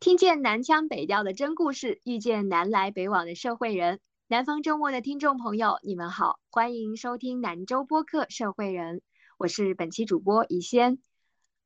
听见南腔北调的真故事，遇见南来北往的社会人。南方周末的听众朋友，你们好，欢迎收听南州播客《社会人》，我是本期主播怡仙。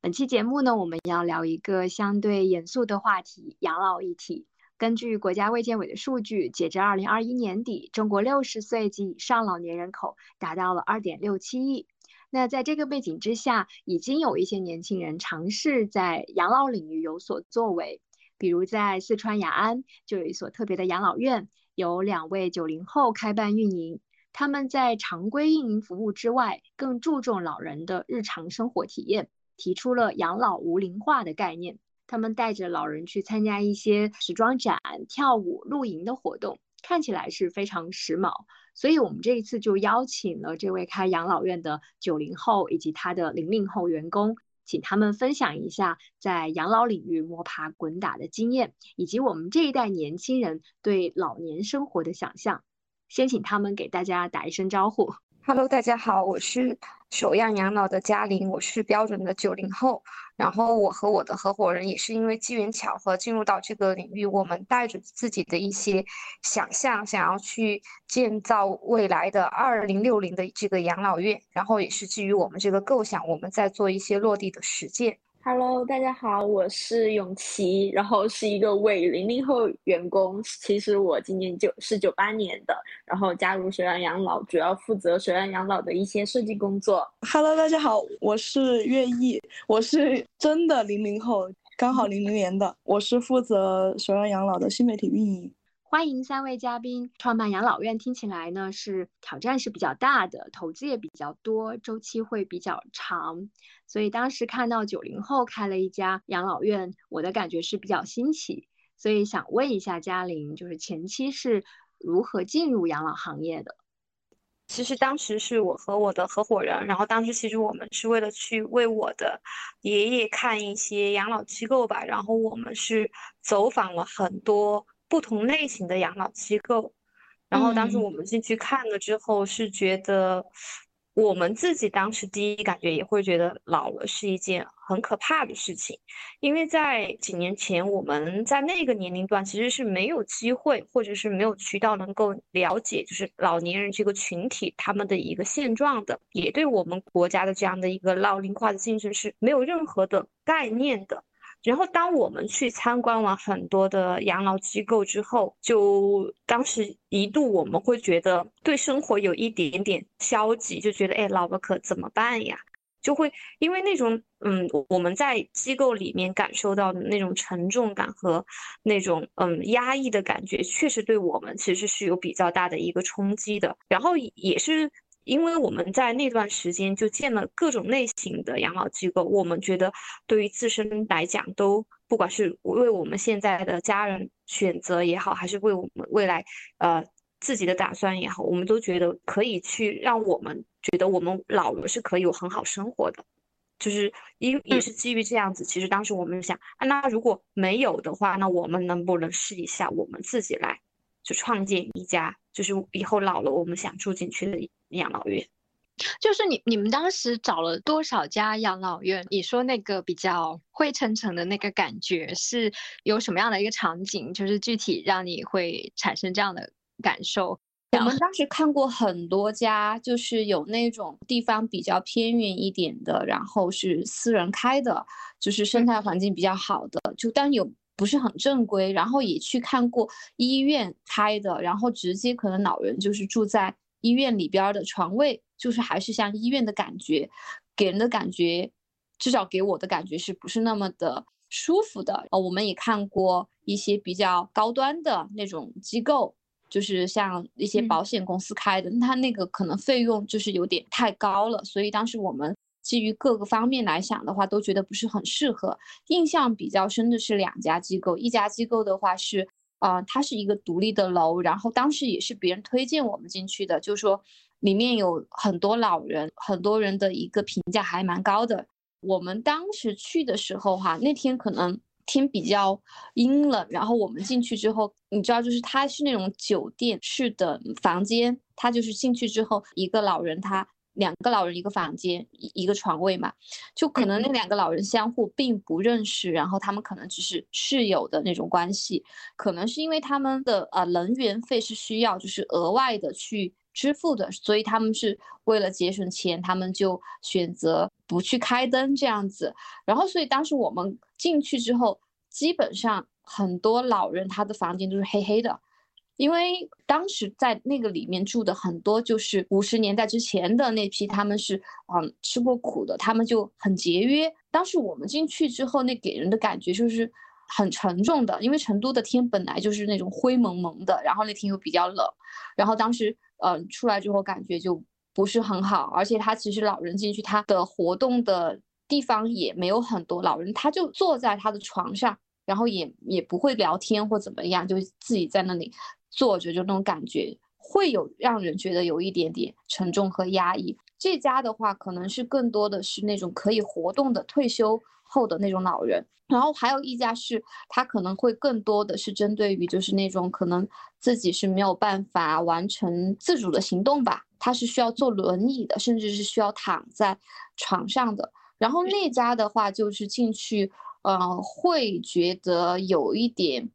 本期节目呢，我们要聊一个相对严肃的话题——养老议题。根据国家卫健委的数据，截至二零二一年底，中国六十岁及以上老年人口达到了二点六七亿。那在这个背景之下，已经有一些年轻人尝试在养老领域有所作为。比如在四川雅安就有一所特别的养老院，有两位九零后开办运营。他们在常规运营服务之外，更注重老人的日常生活体验，提出了养老无龄化的概念。他们带着老人去参加一些时装展、跳舞、露营的活动，看起来是非常时髦。所以，我们这一次就邀请了这位开养老院的九零后以及他的零零后员工。请他们分享一下在养老领域摸爬滚打的经验，以及我们这一代年轻人对老年生活的想象。先请他们给大家打一声招呼。Hello，大家好，我是首样养老的嘉玲，我是标准的九零后。然后我和我的合伙人也是因为机缘巧合进入到这个领域，我们带着自己的一些想象，想要去建造未来的二零六零的这个养老院。然后也是基于我们这个构想，我们在做一些落地的实践。Hello，大家好，我是永琪，然后是一个伪零零后员工。其实我今年九是九八年的，然后加入水岸养老，主要负责水岸养老的一些设计工作。Hello，大家好，我是岳毅，我是真的零零后，刚好零零年的，我是负责水岸养老的新媒体运营。欢迎三位嘉宾。创办养老院听起来呢是挑战是比较大的，投资也比较多，周期会比较长。所以当时看到九零后开了一家养老院，我的感觉是比较新奇。所以想问一下嘉玲，就是前期是如何进入养老行业的？其实当时是我和我的合伙人，然后当时其实我们是为了去为我的爷爷看一些养老机构吧，然后我们是走访了很多。不同类型的养老机构，然后当时我们进去看了之后，是觉得我们自己当时第一感觉也会觉得老了是一件很可怕的事情，因为在几年前我们在那个年龄段其实是没有机会或者是没有渠道能够了解，就是老年人这个群体他们的一个现状的，也对我们国家的这样的一个老龄化的进程是没有任何的概念的。然后，当我们去参观完很多的养老机构之后，就当时一度我们会觉得对生活有一点点消极，就觉得哎，老了可怎么办呀？就会因为那种嗯，我们在机构里面感受到的那种沉重感和那种嗯压抑的感觉，确实对我们其实是有比较大的一个冲击的。然后也是。因为我们在那段时间就建了各种类型的养老机构，我们觉得对于自身来讲，都不管是为我们现在的家人选择也好，还是为我们未来呃自己的打算也好，我们都觉得可以去让我们觉得我们老了是可以有很好生活的，就是因也是基于这样子。其实当时我们想，啊那如果没有的话，那我们能不能试一下我们自己来，就创建一家，就是以后老了我们想住进去的。养老院，就是你你们当时找了多少家养老院？你说那个比较灰沉沉的那个感觉是有什么样的一个场景？就是具体让你会产生这样的感受？我们当时看过很多家，就是有那种地方比较偏远一点的，然后是私人开的，就是生态环境比较好的，就但有不是很正规。然后也去看过医院开的，然后直接可能老人就是住在。医院里边的床位就是还是像医院的感觉，给人的感觉，至少给我的感觉是不是那么的舒服的？呃，我们也看过一些比较高端的那种机构，就是像一些保险公司开的，它那个可能费用就是有点太高了，所以当时我们基于各个方面来想的话，都觉得不是很适合。印象比较深的是两家机构，一家机构的话是。啊，它是一个独立的楼，然后当时也是别人推荐我们进去的，就说里面有很多老人，很多人的一个评价还蛮高的。我们当时去的时候哈，那天可能天比较阴冷，然后我们进去之后，你知道，就是它是那种酒店式的房间，它就是进去之后，一个老人他两个老人一个房间一一个床位嘛，就可能那两个老人相互并不认识，然后他们可能只是室友的那种关系，可能是因为他们的呃能源费是需要就是额外的去支付的，所以他们是为了节省钱，他们就选择不去开灯这样子，然后所以当时我们进去之后，基本上很多老人他的房间都是黑黑的。因为当时在那个里面住的很多就是五十年代之前的那批，他们是嗯吃过苦的，他们就很节约。当时我们进去之后，那给人的感觉就是很沉重的，因为成都的天本来就是那种灰蒙蒙的，然后那天又比较冷，然后当时嗯出来之后感觉就不是很好，而且他其实老人进去他的活动的地方也没有很多，老人他就坐在他的床上，然后也也不会聊天或怎么样，就自己在那里。坐着就那种感觉，会有让人觉得有一点点沉重和压抑。这家的话，可能是更多的是那种可以活动的退休后的那种老人。然后还有一家是，他可能会更多的是针对于就是那种可能自己是没有办法完成自主的行动吧，他是需要坐轮椅的，甚至是需要躺在床上的。然后那家的话，就是进去，嗯，会觉得有一点。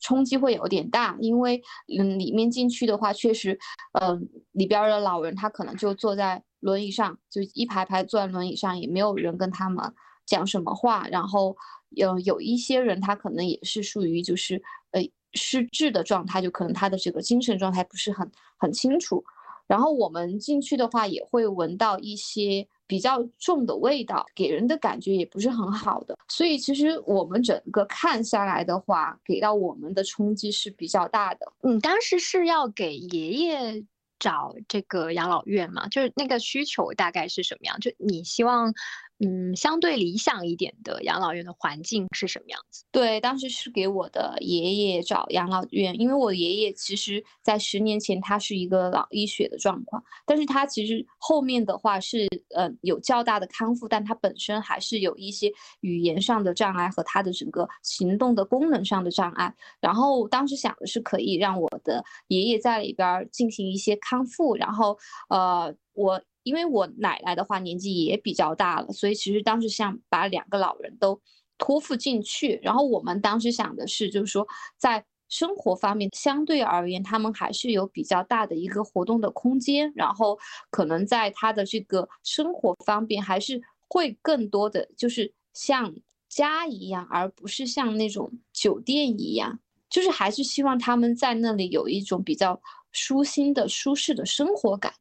冲击会有点大，因为嗯，里面进去的话，确实，嗯，里边的老人他可能就坐在轮椅上，就一排排坐在轮椅上，也没有人跟他们讲什么话。然后有有一些人，他可能也是属于就是呃失智的状态，就可能他的这个精神状态不是很很清楚。然后我们进去的话，也会闻到一些。比较重的味道，给人的感觉也不是很好的，所以其实我们整个看下来的话，给到我们的冲击是比较大的。你，当时是要给爷爷找这个养老院吗？就是那个需求大概是什么样？就你希望。嗯，相对理想一点的养老院的环境是什么样子？对，当时是给我的爷爷找养老院，因为我爷爷其实在十年前他是一个脑溢血的状况，但是他其实后面的话是呃有较大的康复，但他本身还是有一些语言上的障碍和他的整个行动的功能上的障碍。然后当时想的是可以让我的爷爷在里边进行一些康复，然后呃我。因为我奶奶的话年纪也比较大了，所以其实当时想把两个老人都托付进去。然后我们当时想的是，就是说在生活方面相对而言，他们还是有比较大的一个活动的空间。然后可能在他的这个生活方面，还是会更多的就是像家一样，而不是像那种酒店一样，就是还是希望他们在那里有一种比较舒心的、舒适的生活感。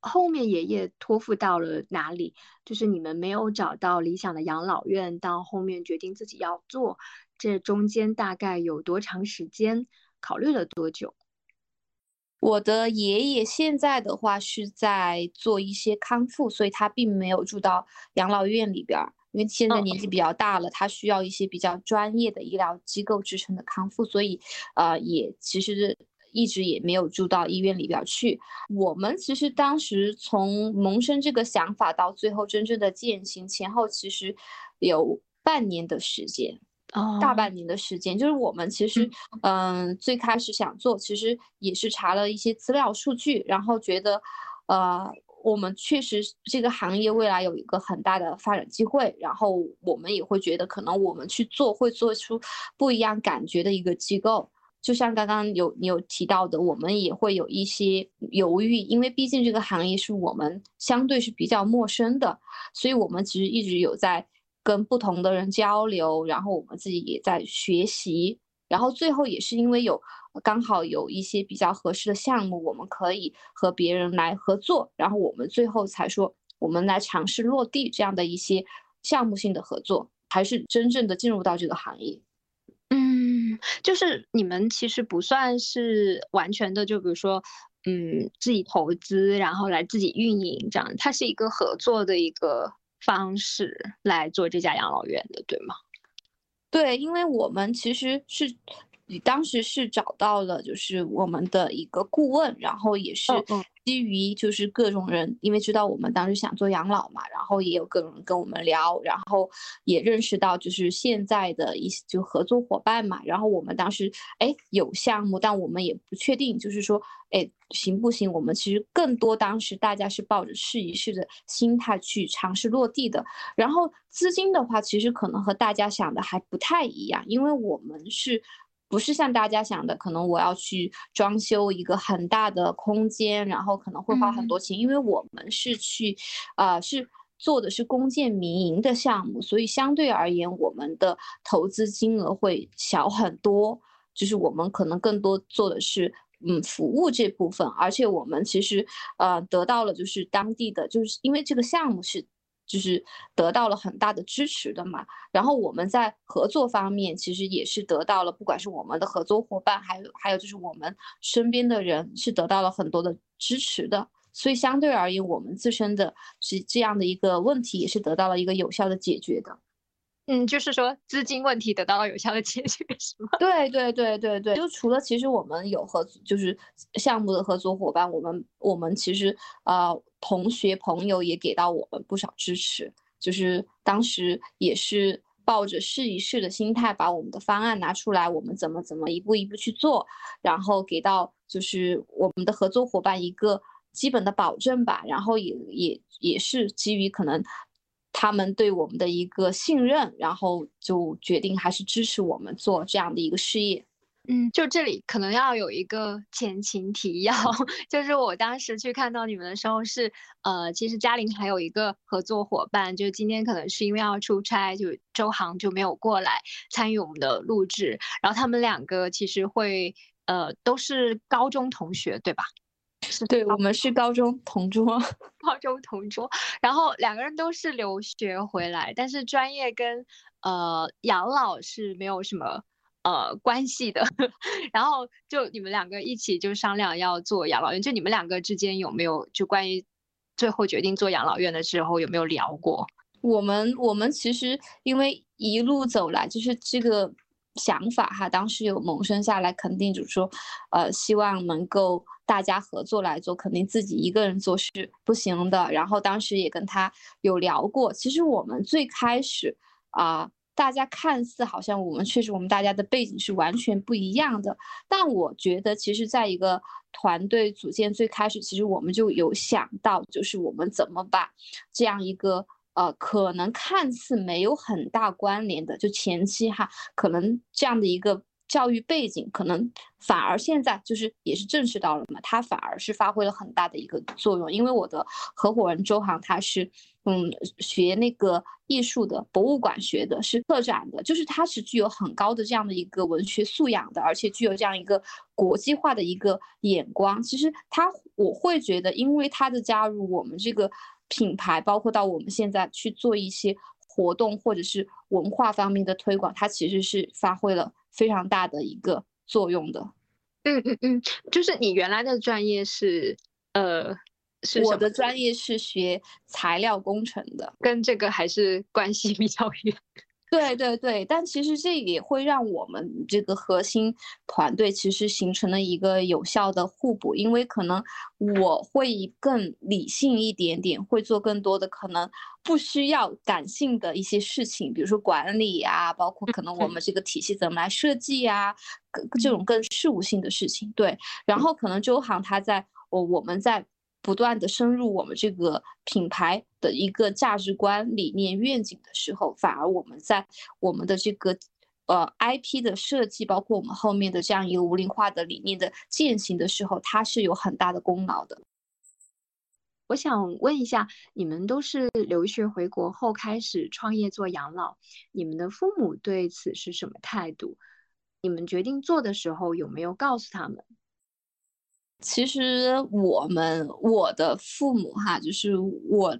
后面爷爷托付到了哪里？就是你们没有找到理想的养老院，到后面决定自己要做，这中间大概有多长时间？考虑了多久？我的爷爷现在的话是在做一些康复，所以他并没有住到养老院里边，因为现在年纪比较大了，他需要一些比较专业的医疗机构支撑的康复，所以呃，也其实。一直也没有住到医院里边去。我们其实当时从萌生这个想法到最后真正的践行，前后其实有半年的时间，大半年的时间。就是我们其实，嗯，最开始想做，其实也是查了一些资料数据，然后觉得，呃，我们确实这个行业未来有一个很大的发展机会，然后我们也会觉得，可能我们去做会做出不一样感觉的一个机构。就像刚刚有你有提到的，我们也会有一些犹豫，因为毕竟这个行业是我们相对是比较陌生的，所以我们其实一直有在跟不同的人交流，然后我们自己也在学习，然后最后也是因为有刚好有一些比较合适的项目，我们可以和别人来合作，然后我们最后才说我们来尝试落地这样的一些项目性的合作，才是真正的进入到这个行业。就是你们其实不算是完全的，就比如说，嗯，自己投资，然后来自己运营这样，它是一个合作的一个方式来做这家养老院的，对吗？对，因为我们其实是当时是找到了就是我们的一个顾问，然后也是基于就是各种人，因为知道我们当时想做养老嘛，然后也有各种人跟我们聊，然后也认识到就是现在的一些就合作伙伴嘛，然后我们当时哎有项目，但我们也不确定，就是说哎行不行？我们其实更多当时大家是抱着试一试的心态去尝试落地的，然后资金的话，其实可能和大家想的还不太一样，因为我们是。不是像大家想的，可能我要去装修一个很大的空间，然后可能会花很多钱，因为我们是去，呃，是做的是公建民营的项目，所以相对而言，我们的投资金额会小很多。就是我们可能更多做的是，嗯，服务这部分，而且我们其实，呃，得到了就是当地的，就是因为这个项目是。就是得到了很大的支持的嘛，然后我们在合作方面其实也是得到了，不管是我们的合作伙伴，还有还有就是我们身边的人是得到了很多的支持的，所以相对而言，我们自身的是这样的一个问题也是得到了一个有效的解决的。嗯，就是说资金问题得到了有效的解决，是吗？对对对对对，就除了其实我们有合，就是项目的合作伙伴，我们我们其实呃同学朋友也给到我们不少支持，就是当时也是抱着试一试的心态，把我们的方案拿出来，我们怎么怎么一步一步去做，然后给到就是我们的合作伙伴一个基本的保证吧，然后也也也是基于可能。他们对我们的一个信任，然后就决定还是支持我们做这样的一个事业。嗯，就这里可能要有一个前情提要，就是我当时去看到你们的时候是，呃，其实嘉玲还有一个合作伙伴，就今天可能是因为要出差，就周航就没有过来参与我们的录制。然后他们两个其实会，呃，都是高中同学，对吧？对我们是高中同桌，高中同桌，然后两个人都是留学回来，但是专业跟呃养老是没有什么呃关系的。然后就你们两个一起就商量要做养老院，就你们两个之间有没有就关于最后决定做养老院的时候有没有聊过？我们我们其实因为一路走来就是这个想法哈，当时有萌生下来，肯定就是说呃希望能够。大家合作来做，肯定自己一个人做是不行的。然后当时也跟他有聊过，其实我们最开始啊，大家看似好像我们确实我们大家的背景是完全不一样的，但我觉得其实在一个团队组建最开始，其实我们就有想到，就是我们怎么把这样一个呃可能看似没有很大关联的，就前期哈，可能这样的一个。教育背景可能反而现在就是也是正视到了嘛，他反而是发挥了很大的一个作用。因为我的合伙人周航他是嗯学那个艺术的，博物馆学的，是策展的，就是他是具有很高的这样的一个文学素养的，而且具有这样一个国际化的一个眼光。其实他我会觉得，因为他的加入，我们这个品牌，包括到我们现在去做一些活动或者是文化方面的推广，它其实是发挥了。非常大的一个作用的，嗯嗯嗯，就是你原来的专业是，呃，是我的专业是学材料工程的，跟这个还是关系比较远。对对对，但其实这也会让我们这个核心团队其实形成了一个有效的互补，因为可能我会更理性一点点，会做更多的可能不需要感性的一些事情，比如说管理啊，包括可能我们这个体系怎么来设计呀，这种更事务性的事情。对，然后可能周航他在我我们在。不断的深入我们这个品牌的一个价值观、理念、愿景的时候，反而我们在我们的这个呃 IP 的设计，包括我们后面的这样一个无龄化的理念的践行的时候，它是有很大的功劳的。我想问一下，你们都是留学回国后开始创业做养老，你们的父母对此是什么态度？你们决定做的时候有没有告诉他们？其实我们我的父母哈，就是我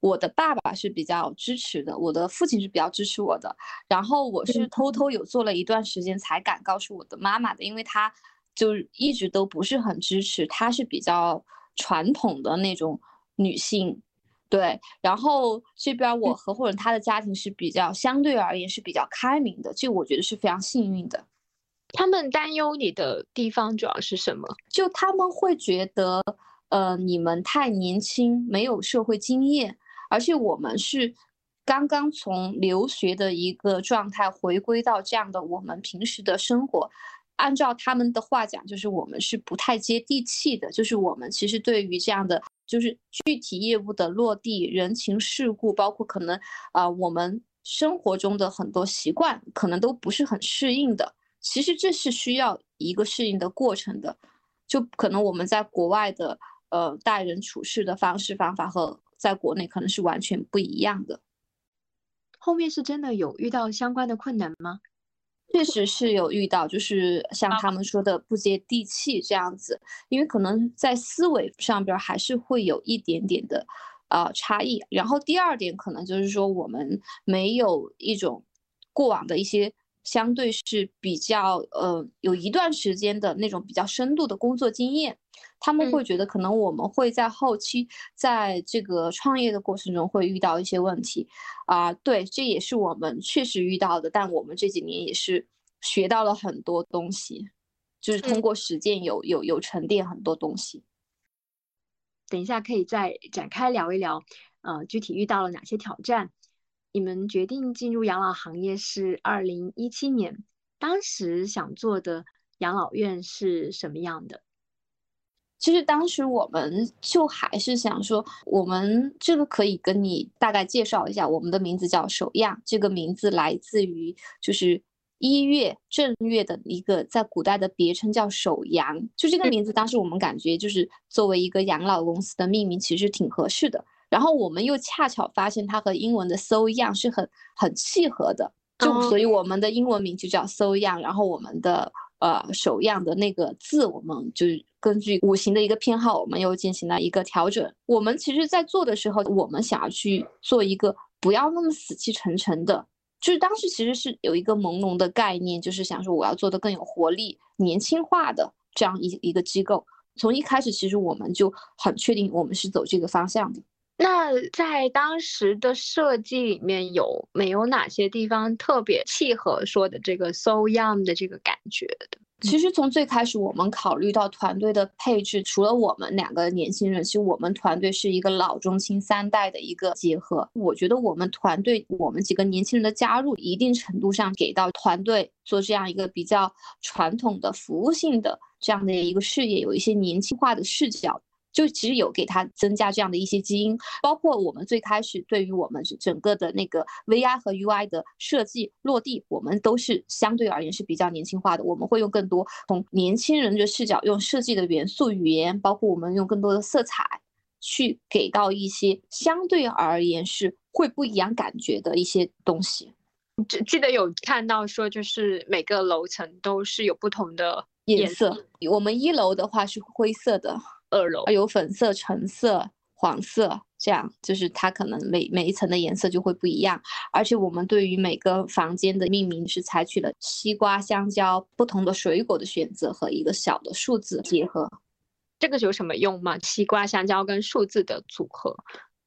我的爸爸是比较支持的，我的父亲是比较支持我的。然后我是偷偷有做了一段时间才敢告诉我的妈妈的，因为她就一直都不是很支持，她是比较传统的那种女性，对。然后这边我合伙人他的家庭是比较相对而言是比较开明的，这我觉得是非常幸运的。他们担忧你的地方主要是什么？就他们会觉得，呃，你们太年轻，没有社会经验，而且我们是刚刚从留学的一个状态回归到这样的我们平时的生活。按照他们的话讲，就是我们是不太接地气的，就是我们其实对于这样的就是具体业务的落地、人情世故，包括可能啊我们生活中的很多习惯，可能都不是很适应的。其实这是需要一个适应的过程的，就可能我们在国外的呃待人处事的方式方法和在国内可能是完全不一样的。后面是真的有遇到相关的困难吗？确实是有遇到，就是像他们说的不接地气这样子，因为可能在思维上边还是会有一点点的呃差异。然后第二点可能就是说我们没有一种过往的一些。相对是比较呃有一段时间的那种比较深度的工作经验，他们会觉得可能我们会在后期在这个创业的过程中会遇到一些问题啊，对，这也是我们确实遇到的，但我们这几年也是学到了很多东西，就是通过实践有有有沉淀很多东西。等一下可以再展开聊一聊，呃，具体遇到了哪些挑战？你们决定进入养老行业是二零一七年，当时想做的养老院是什么样的？其实当时我们就还是想说，我们这个可以跟你大概介绍一下，我们的名字叫首样，这个名字来自于就是一月正月的一个在古代的别称叫首阳，就这个名字当时我们感觉就是作为一个养老公司的命名，其实挺合适的。然后我们又恰巧发现它和英文的 so young 是很很契合的，就所以我们的英文名就叫 so young。然后我们的呃首样的那个字，我们就是根据五行的一个偏好，我们又进行了一个调整。我们其实，在做的时候，我们想要去做一个不要那么死气沉沉的，就是当时其实是有一个朦胧的概念，就是想说我要做的更有活力、年轻化的这样一一个机构。从一开始，其实我们就很确定我们是走这个方向的。那在当时的设计里面有没有哪些地方特别契合说的这个 so young 的这个感觉的？其实从最开始我们考虑到团队的配置，除了我们两个年轻人，其实我们团队是一个老中青三代的一个结合。我觉得我们团队我们几个年轻人的加入，一定程度上给到团队做这样一个比较传统的服务性的这样的一个事业，有一些年轻化的视角。就其实有给它增加这样的一些基因，包括我们最开始对于我们整个的那个 VI 和 UI 的设计落地，我们都是相对而言是比较年轻化的。我们会用更多从年轻人的视角，用设计的元素、语言，包括我们用更多的色彩，去给到一些相对而言是会不一样感觉的一些东西。记记得有看到说，就是每个楼层都是有不同的颜色。我们一楼的话是灰色的。二楼有粉色、橙色、黄色，这样就是它可能每每一层的颜色就会不一样。而且我们对于每个房间的命名是采取了西瓜、香蕉不同的水果的选择和一个小的数字结合。这个有什么用吗？西瓜、香蕉跟数字的组合，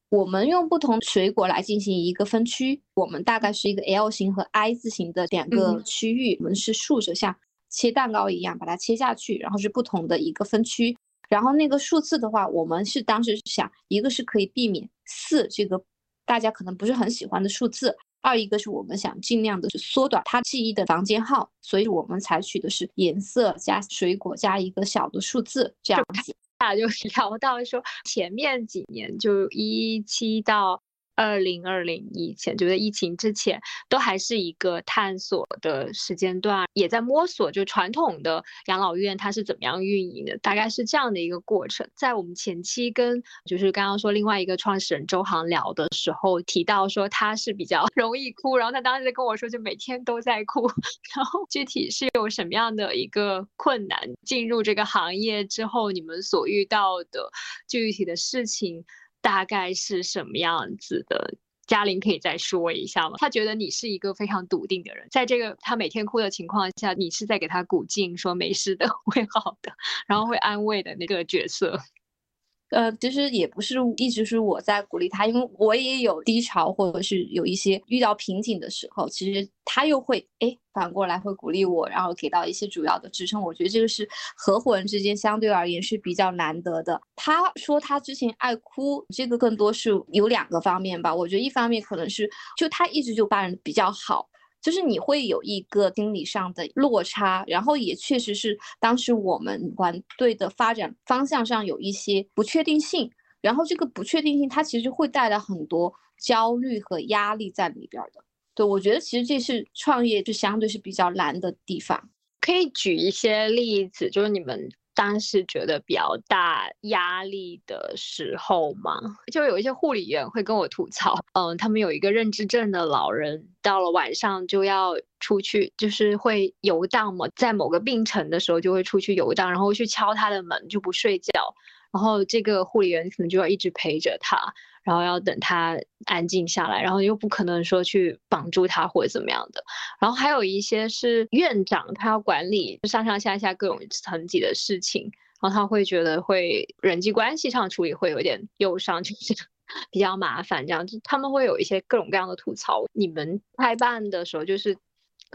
我们用不同水果来进行一个分区。我们大概是一个 L 型和 I 字形的两个区域，我们是竖着像切蛋糕一样把它切下去，然后是不同的一个分区。然后那个数字的话，我们是当时想，一个是可以避免四这个大家可能不是很喜欢的数字，二一个是我们想尽量的是缩短他记忆的房间号，所以我们采取的是颜色加水果加一个小的数字这样子。大家就聊到说，前面几年就一七到。二零二零以前，就在疫情之前，都还是一个探索的时间段，也在摸索，就传统的养老院它是怎么样运营的，大概是这样的一个过程。在我们前期跟就是刚刚说另外一个创始人周航聊的时候，提到说他是比较 容易哭，然后他当时跟我说，就每天都在哭。然后具体是有什么样的一个困难，进入这个行业之后，你们所遇到的具体的事情。大概是什么样子的？嘉玲可以再说一下吗？他觉得你是一个非常笃定的人，在这个他每天哭的情况下，你是在给他鼓劲，说没事的，会好的，然后会安慰的那个角色。呃，其实也不是一直是我在鼓励他，因为我也有低潮，或者是有一些遇到瓶颈的时候，其实他又会哎反过来会鼓励我，然后给到一些主要的支撑。我觉得这个是合伙人之间相对而言是比较难得的。他说他之前爱哭，这个更多是有两个方面吧。我觉得一方面可能是就他一直就办人比较好。就是你会有一个心理上的落差，然后也确实是当时我们团队的发展方向上有一些不确定性，然后这个不确定性它其实会带来很多焦虑和压力在里边的。对我觉得其实这是创业就相对是比较难的地方，可以举一些例子，就是你们。当时觉得比较大压力的时候嘛，就有一些护理员会跟我吐槽，嗯，他们有一个认知症的老人，到了晚上就要出去，就是会游荡嘛，在某个病程的时候就会出去游荡，然后去敲他的门就不睡觉，然后这个护理员可能就要一直陪着他。然后要等他安静下来，然后又不可能说去绑住他或者怎么样的。然后还有一些是院长，他要管理上上下下各种层级的事情，然后他会觉得会人际关系上处理会有点忧伤，就是 比较麻烦这样。就他们会有一些各种各样的吐槽。你们开办的时候就是。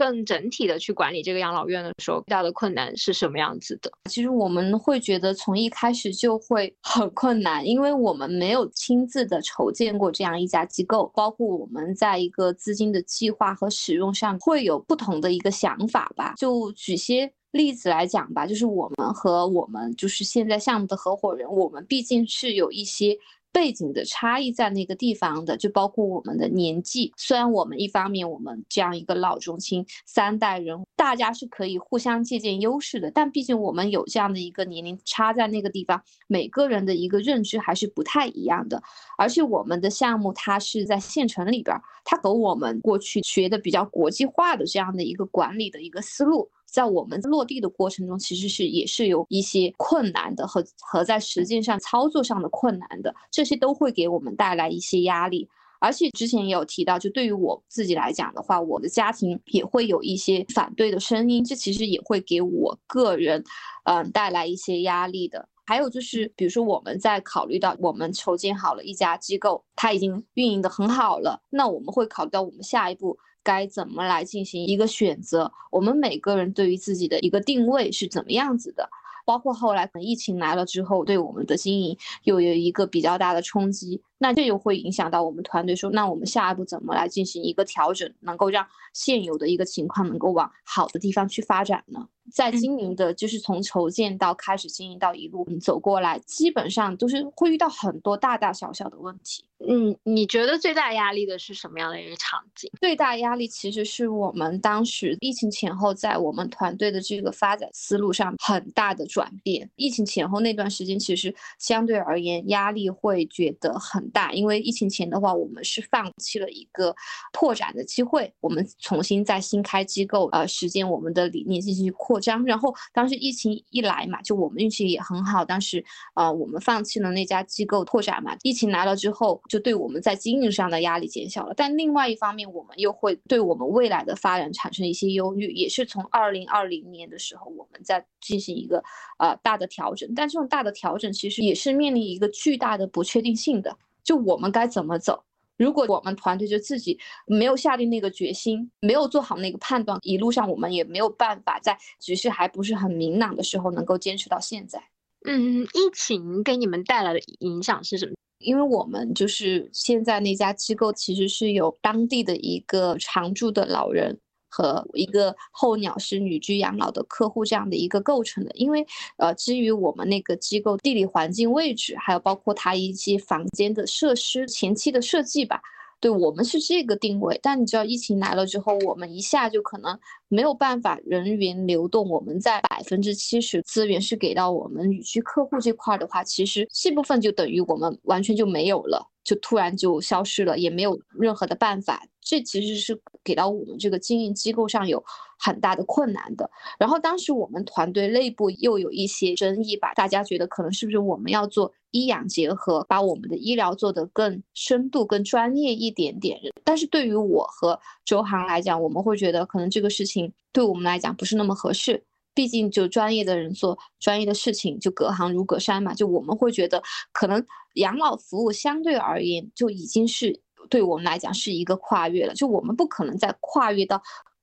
更整体的去管理这个养老院的时候，遇到的困难是什么样子的？其实我们会觉得从一开始就会 很困难，因为我们没有亲自的筹建过这样一家机构，包括我们在一个资金的计划和使用上会有不同的一个想法吧。就举些例子来讲吧，就是我们和我们就是现在项目的合伙人，我们毕竟是有一些。背景的差异在那个地方的，就包括我们的年纪。虽然我们一方面我们这样一个老中青三代人，大家是可以互相借鉴优势的，但毕竟我们有这样的一个年龄差在那个地方，每个人的一个认知还是不太一样的。而且我们的项目它是在县城里边，它和我们过去学的比较国际化的这样的一个管理的一个思路。在我们落地的过程中，其实是也是有一些困难的和和在实践上操作上的困难的，这些都会给我们带来一些压力。而且之前也有提到，就对于我自己来讲的话，我的家庭也会有一些反对的声音，这其实也会给我个人，嗯，带来一些压力的。还有就是，比如说我们在考虑到我们筹建好了一家机构，它已经运营的很好了，那我们会考虑到我们下一步。该怎么来进行一个选择？我们每个人对于自己的一个定位是怎么样子的？包括后来可能疫情来了之后，对我们的经营又有一个比较大的冲击，那这就会影响到我们团队说，那我们下一步怎么来进行一个调整，能够让现有的一个情况能够往好的地方去发展呢？在经营的，就是从筹建到开始经营到一路走过来，基本上都是会遇到很多大大小小的问题。嗯，你觉得最大压力的是什么样的一个场景？最大压力其实是我们当时疫情前后，在我们团队的这个发展思路上很大的转变。疫情前后那段时间，其实相对而言压力会觉得很大，因为疫情前的话，我们是放弃了一个拓展的机会，我们重新在新开机构，呃，实践我们的理念进行扩。张，然后当时疫情一来嘛，就我们运气也很好，当时呃我们放弃了那家机构拓展嘛，疫情来了之后，就对我们在经营上的压力减小了。但另外一方面，我们又会对我们未来的发展产生一些忧虑，也是从二零二零年的时候，我们在进行一个呃大的调整。但这种大的调整其实也是面临一个巨大的不确定性的，就我们该怎么走？如果我们团队就自己没有下定那个决心，没有做好那个判断，一路上我们也没有办法在局势还不是很明朗的时候能够坚持到现在。嗯，疫情给你们带来的影响是什么？因为我们就是现在那家机构其实是有当地的一个常住的老人。和一个候鸟式旅居养老的客户这样的一个构成的，因为呃，基于我们那个机构地理环境位置，还有包括它一些房间的设施前期的设计吧。对我们是这个定位，但你知道疫情来了之后，我们一下就可能没有办法人员流动。我们在百分之七十资源是给到我们旅居客户这块的话，其实这部分就等于我们完全就没有了，就突然就消失了，也没有任何的办法。这其实是给到我们这个经营机构上有很大的困难的。然后当时我们团队内部又有一些争议吧，大家觉得可能是不是我们要做医养结合，把我们的医疗做得更深度、更专业一点点。但是对于我和周航来讲，我们会觉得可能这个事情对我们来讲不是那么合适。毕竟就专业的人做专业的事情，就隔行如隔山嘛。就我们会觉得，可能养老服务相对而言就已经是对我们来讲是一个跨越了。就我们不可能再跨越到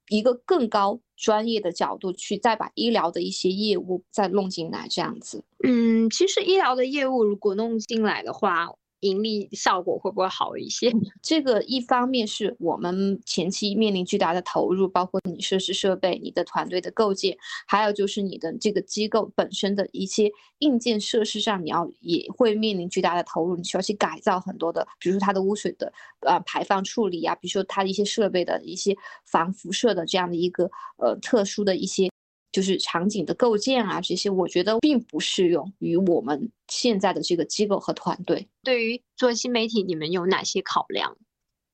一个更高专业的角度去，再把医疗的一些业务再弄进来这样子。嗯，其实医疗的业务如果弄进来的话。盈利效果会不会好一些？这个一方面是我们前期面临巨大的投入，包括你设施设备、你的团队的构建，还有就是你的这个机构本身的一些硬件设施上，你要也会面临巨大的投入，你需要去改造很多的，比如说它的污水的呃排放处理啊，比如说它的一些设备的一些防辐射的这样的一个呃特殊的一些。就是场景的构建啊，这些我觉得并不适用于我们现在的这个机构和团队。对于做新媒体，你们有哪些考量？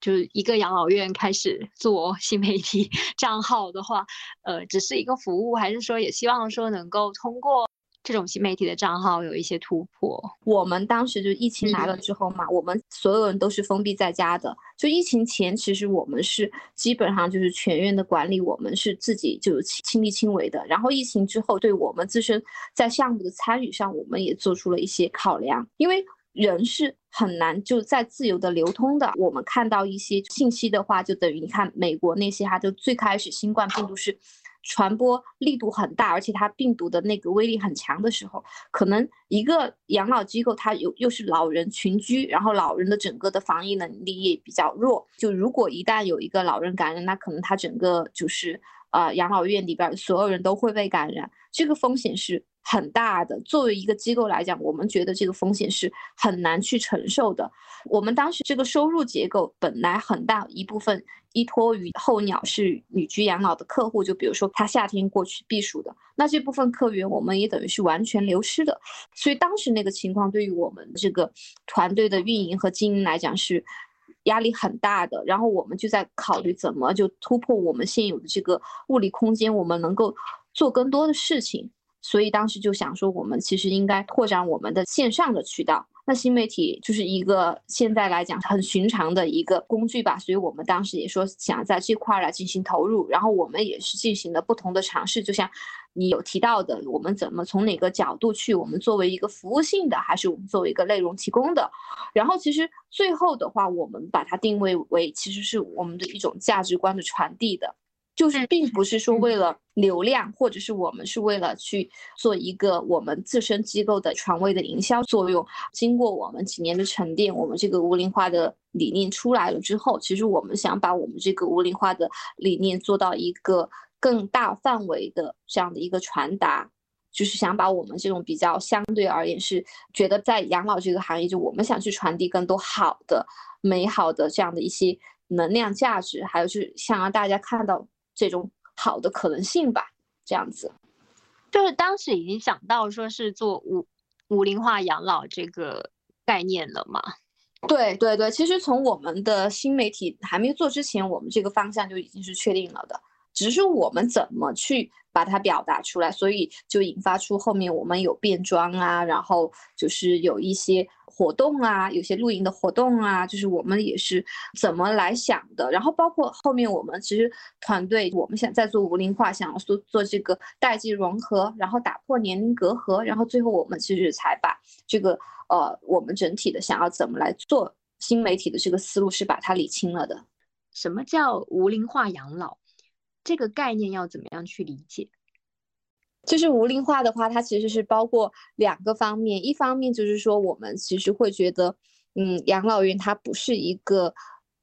就是一个养老院开始做新媒体 账号的话，呃，只是一个服务，还是说也希望说能够通过？这种新媒体的账号有一些突破。我们当时就疫情来了之后嘛，我们所有人都是封闭在家的。就疫情前，其实我们是基本上就是全院的管理，我们是自己就亲力亲为的。然后疫情之后，对我们自身在项目的参与上，我们也做出了一些考量，因为人是很难就在自由的流通的。我们看到一些信息的话，就等于你看美国那些，哈，就最开始新冠病毒是。传播力度很大，而且它病毒的那个威力很强的时候，可能一个养老机构它又又是老人群居，然后老人的整个的防疫能力也比较弱。就如果一旦有一个老人感染，那可能他整个就是呃养老院里边所有人都会被感染，这个风险是很大的。作为一个机构来讲，我们觉得这个风险是很难去承受的。我们当时这个收入结构本来很大一部分。依托于候鸟是旅居养老的客户，就比如说他夏天过去避暑的，那这部分客源我们也等于是完全流失的。所以当时那个情况对于我们这个团队的运营和经营来讲是压力很大的。然后我们就在考虑怎么就突破我们现有的这个物理空间，我们能够做更多的事情。所以当时就想说，我们其实应该拓展我们的线上的渠道。那新媒体就是一个现在来讲很寻常的一个工具吧，所以我们当时也说想在这块来进行投入，然后我们也是进行了不同的尝试，就像你有提到的，我们怎么从哪个角度去，我们作为一个服务性的，还是我们作为一个内容提供的，然后其实最后的话，我们把它定位为其实是我们的一种价值观的传递的。就是并不是说为了流量，或者是我们是为了去做一个我们自身机构的传位的营销作用。经过我们几年的沉淀，我们这个无龄化的理念出来了之后，其实我们想把我们这个无龄化的理念做到一个更大范围的这样的一个传达，就是想把我们这种比较相对而言是觉得在养老这个行业，就我们想去传递更多好的、美好的这样的一些能量价值，还有就是想让大家看到。这种好的可能性吧，这样子，就是当时已经想到说是做五五龄化养老这个概念了嘛？对对对，其实从我们的新媒体还没做之前，我们这个方向就已经是确定了的，只是我们怎么去。把它表达出来，所以就引发出后面我们有变装啊，然后就是有一些活动啊，有些露营的活动啊，就是我们也是怎么来想的。然后包括后面我们其实团队，我们想在做无龄化，想要做做这个代际融合，然后打破年龄隔阂，然后最后我们其实才把这个呃我们整体的想要怎么来做新媒体的这个思路是把它理清了的。什么叫无龄化养老？这个概念要怎么样去理解？就是无龄化的话，它其实是包括两个方面。一方面就是说，我们其实会觉得，嗯，养老院它不是一个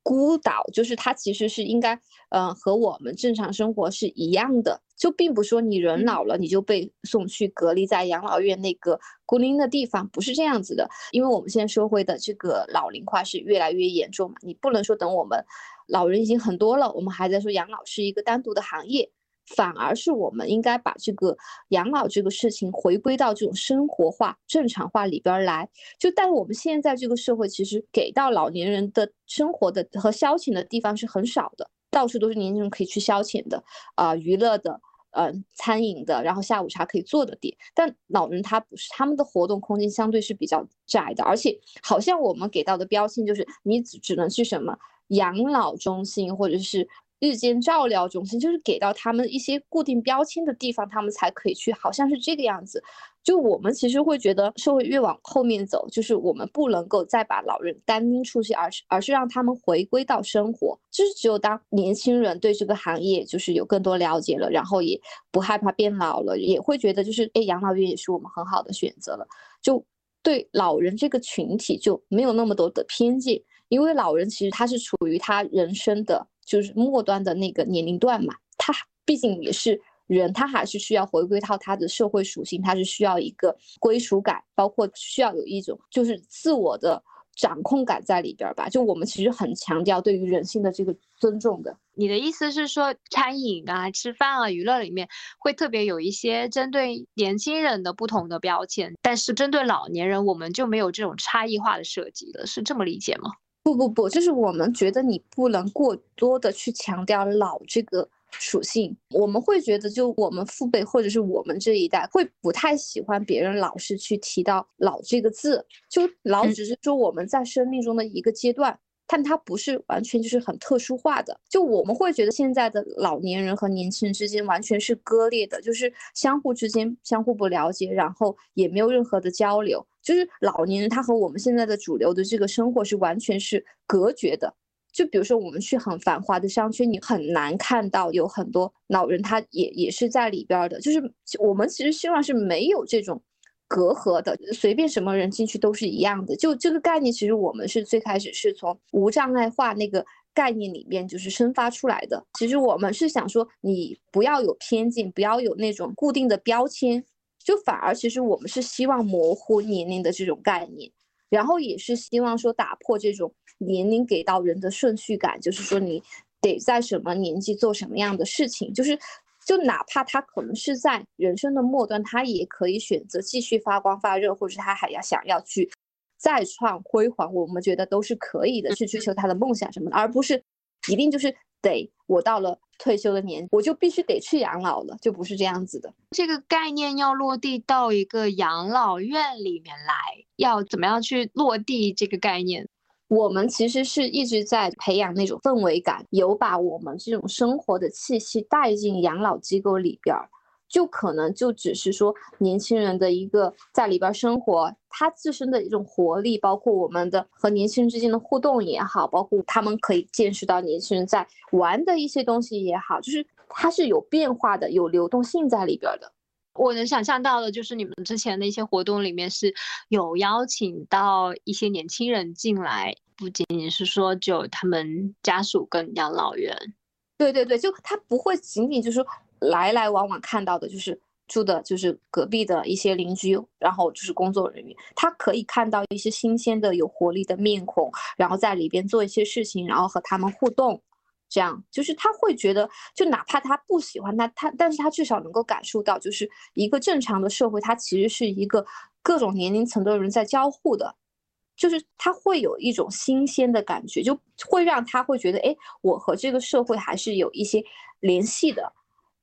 孤岛，就是它其实是应该，嗯，和我们正常生活是一样的。就并不说你人老了，你就被送去隔离在养老院那个孤零的地方，不是这样子的。因为我们现在社会的这个老龄化是越来越严重嘛，你不能说等我们。老人已经很多了，我们还在说养老是一个单独的行业，反而是我们应该把这个养老这个事情回归到这种生活化、正常化里边来。就但我们现在这个社会，其实给到老年人的生活的和消遣的地方是很少的，到处都是年轻人可以去消遣的啊，娱乐的，嗯，餐饮的，然后下午茶可以坐的点。但老人他不是，他们的活动空间相对是比较窄的，而且好像我们给到的标签就是你只只能去什么。养老中心或者是日间照料中心，就是给到他们一些固定标签的地方，他们才可以去，好像是这个样子。就我们其实会觉得，社会越往后面走，就是我们不能够再把老人单拎出去，而是而是让他们回归到生活。就是只有当年轻人对这个行业就是有更多了解了，然后也不害怕变老了，也会觉得就是哎，养老院也是我们很好的选择了。就对老人这个群体就没有那么多的偏见，因为老人其实他是处于他人生的就是末端的那个年龄段嘛，他毕竟也是。人他还是需要回归到他的社会属性，他是需要一个归属感，包括需要有一种就是自我的掌控感在里边吧。就我们其实很强调对于人性的这个尊重的。你的意思是说，餐饮啊、吃饭啊、娱乐里面会特别有一些针对年轻人的不同的标签，但是针对老年人我们就没有这种差异化的设计了，是这么理解吗？不不不，就是我们觉得你不能过多的去强调老这个。属性，我们会觉得，就我们父辈或者是我们这一代，会不太喜欢别人老是去提到“老”这个字，就老只是说我们在生命中的一个阶段，但它不是完全就是很特殊化的。就我们会觉得现在的老年人和年轻人之间完全是割裂的，就是相互之间相互不了解，然后也没有任何的交流，就是老年人他和我们现在的主流的这个生活是完全是隔绝的。就比如说，我们去很繁华的商圈，你很难看到有很多老人，他也也是在里边的。就是我们其实希望是没有这种隔阂的，随便什么人进去都是一样的。就这个概念，其实我们是最开始是从无障碍化那个概念里面就是生发出来的。其实我们是想说，你不要有偏见，不要有那种固定的标签，就反而其实我们是希望模糊年龄的这种概念，然后也是希望说打破这种。年龄给到人的顺序感，就是说你得在什么年纪做什么样的事情，就是就哪怕他可能是在人生的末端，他也可以选择继续发光发热，或者他还要想要去再创辉煌，我们觉得都是可以的，去追求他的梦想什么的，而不是一定就是得我到了退休的年，我就必须得去养老了，就不是这样子的。这个概念要落地到一个养老院里面来，要怎么样去落地这个概念？我们其实是一直在培养那种氛围感，有把我们这种生活的气息带进养老机构里边儿，就可能就只是说年轻人的一个在里边生活，他自身的一种活力，包括我们的和年轻人之间的互动也好，包括他们可以见识到年轻人在玩的一些东西也好，就是它是有变化的，有流动性在里边的。我能想象到的就是你们之前的一些活动里面是有邀请到一些年轻人进来，不仅仅是说就他们家属跟养老院，对对对，就他不会仅仅就是来来往往看到的就是住的就是隔壁的一些邻居，然后就是工作人员，他可以看到一些新鲜的有活力的面孔，然后在里边做一些事情，然后和他们互动。这样就是他会觉得，就哪怕他不喜欢他，他但是他至少能够感受到，就是一个正常的社会，它其实是一个各种年龄层的人在交互的，就是他会有一种新鲜的感觉，就会让他会觉得，哎，我和这个社会还是有一些联系的。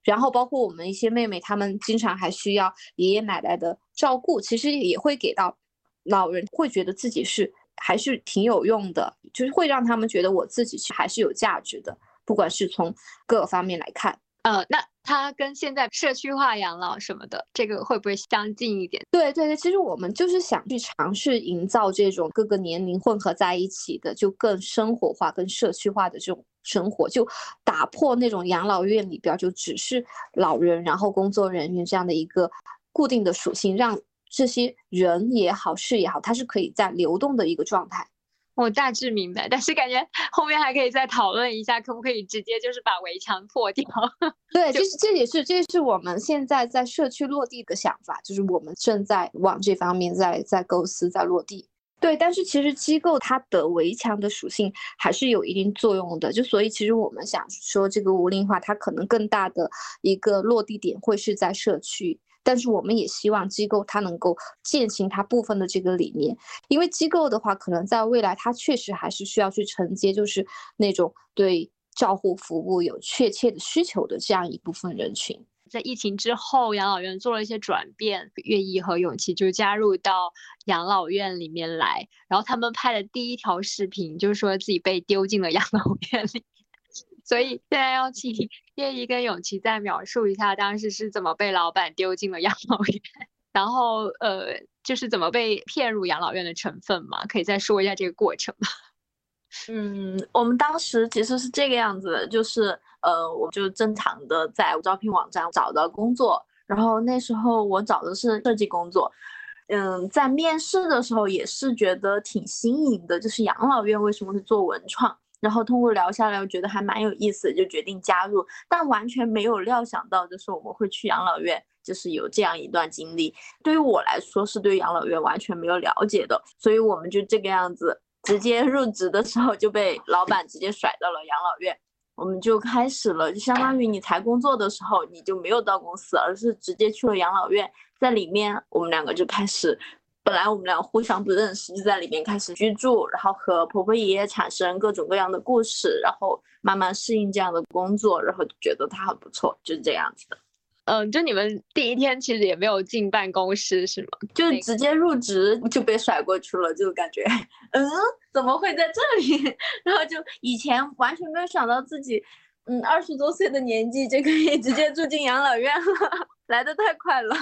然后包括我们一些妹妹，她们经常还需要爷爷奶奶的照顾，其实也会给到老人，会觉得自己是。还是挺有用的，就是会让他们觉得我自己还是有价值的，不管是从各个方面来看。呃，那它跟现在社区化养老什么的，这个会不会相近一点？对对对，其实我们就是想去尝试营造这种各个年龄混合在一起的，就更生活化、更社区化的这种生活，就打破那种养老院里边就只是老人，然后工作人员这样的一个固定的属性，让。这些人也好，事也好，它是可以在流动的一个状态。我大致明白，但是感觉 后面还可以再讨论一下，可不可以直接就是把围墙破掉？对，其实这也是，这是我们现在在社区落地的想法，就是我们正在往这方面在在构思，在落地。对，但是其实机构它的围墙的属性还是有一定作用的，就所以其实我们想说，这个无龄化它可能更大的一个落地点会是在社区。但是我们也希望机构它能够践行它部分的这个理念，因为机构的话，可能在未来它确实还是需要去承接，就是那种对照护服务有确切的需求的这样一部分人群。在疫情之后，养老院做了一些转变，愿意和勇气就加入到养老院里面来。然后他们拍的第一条视频就是说自己被丢进了养老院里。所以现在要请叶一跟永琪再描述一下当时是怎么被老板丢进了养老院，然后呃，就是怎么被骗入养老院的成分嘛？可以再说一下这个过程吗？嗯，我们当时其实是这个样子，就是呃，我就正常的在招聘网站找到工作，然后那时候我找的是设计工作，嗯，在面试的时候也是觉得挺新颖的，就是养老院为什么是做文创，然后通过聊下来，我觉得还蛮有意思，就决定加入，但完全没有料想到，就是我们会去养老院，就是有这样一段经历，对于我来说是对养老院完全没有了解的，所以我们就这个样子。直接入职的时候就被老板直接甩到了养老院，我们就开始了，就相当于你才工作的时候你就没有到公司，而是直接去了养老院，在里面我们两个就开始，本来我们俩互相不认识，就在里面开始居住，然后和婆婆爷爷产生各种各样的故事，然后慢慢适应这样的工作，然后觉得他很不错，就是这样子的。嗯，就你们第一天其实也没有进办公室是吗？就直接入职就被甩过去了，就感觉，嗯，怎么会在这里？然后就以前完全没有想到自己，嗯，二十多岁的年纪就可以直接住进养老院了，来的太快了。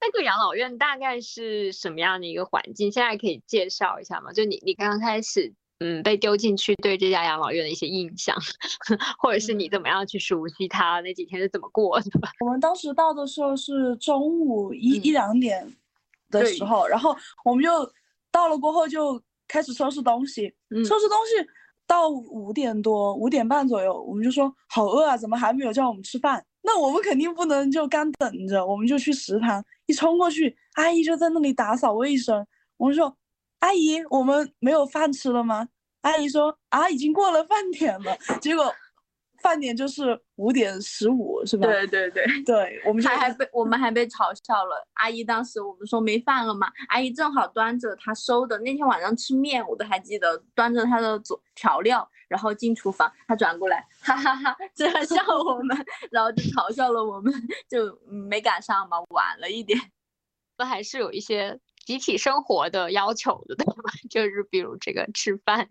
那个养老院大概是什么样的一个环境？现在可以介绍一下吗？就你你刚刚开始。嗯，被丢进去对这家养老院的一些印象，或者是你怎么样去熟悉它？那几天是怎么过的？我们当时到的时候是中午一一两点的时候，然后我们就到了过后就开始收拾东西，收拾东西到五点多五点半左右，我们就说好饿啊，怎么还没有叫我们吃饭？那我们肯定不能就干等着，我们就去食堂，一冲过去，阿姨就在那里打扫卫生，我们说。阿姨，我们没有饭吃了吗？阿姨说啊，已经过了饭点了。结果饭点就是五点十五，是吧？对对对 对，我们还还被我们还被嘲笑了。阿姨当时我们说没饭了嘛，阿姨正好端着她收的那天晚上吃面，我都还记得，端着她的佐调料，然后进厨房，她转过来，哈哈哈，这样笑我们，然后就嘲笑了我们，就没赶上嘛，晚了一点。都还是有一些。集体生活的要求的，对吧？就是比如这个吃饭。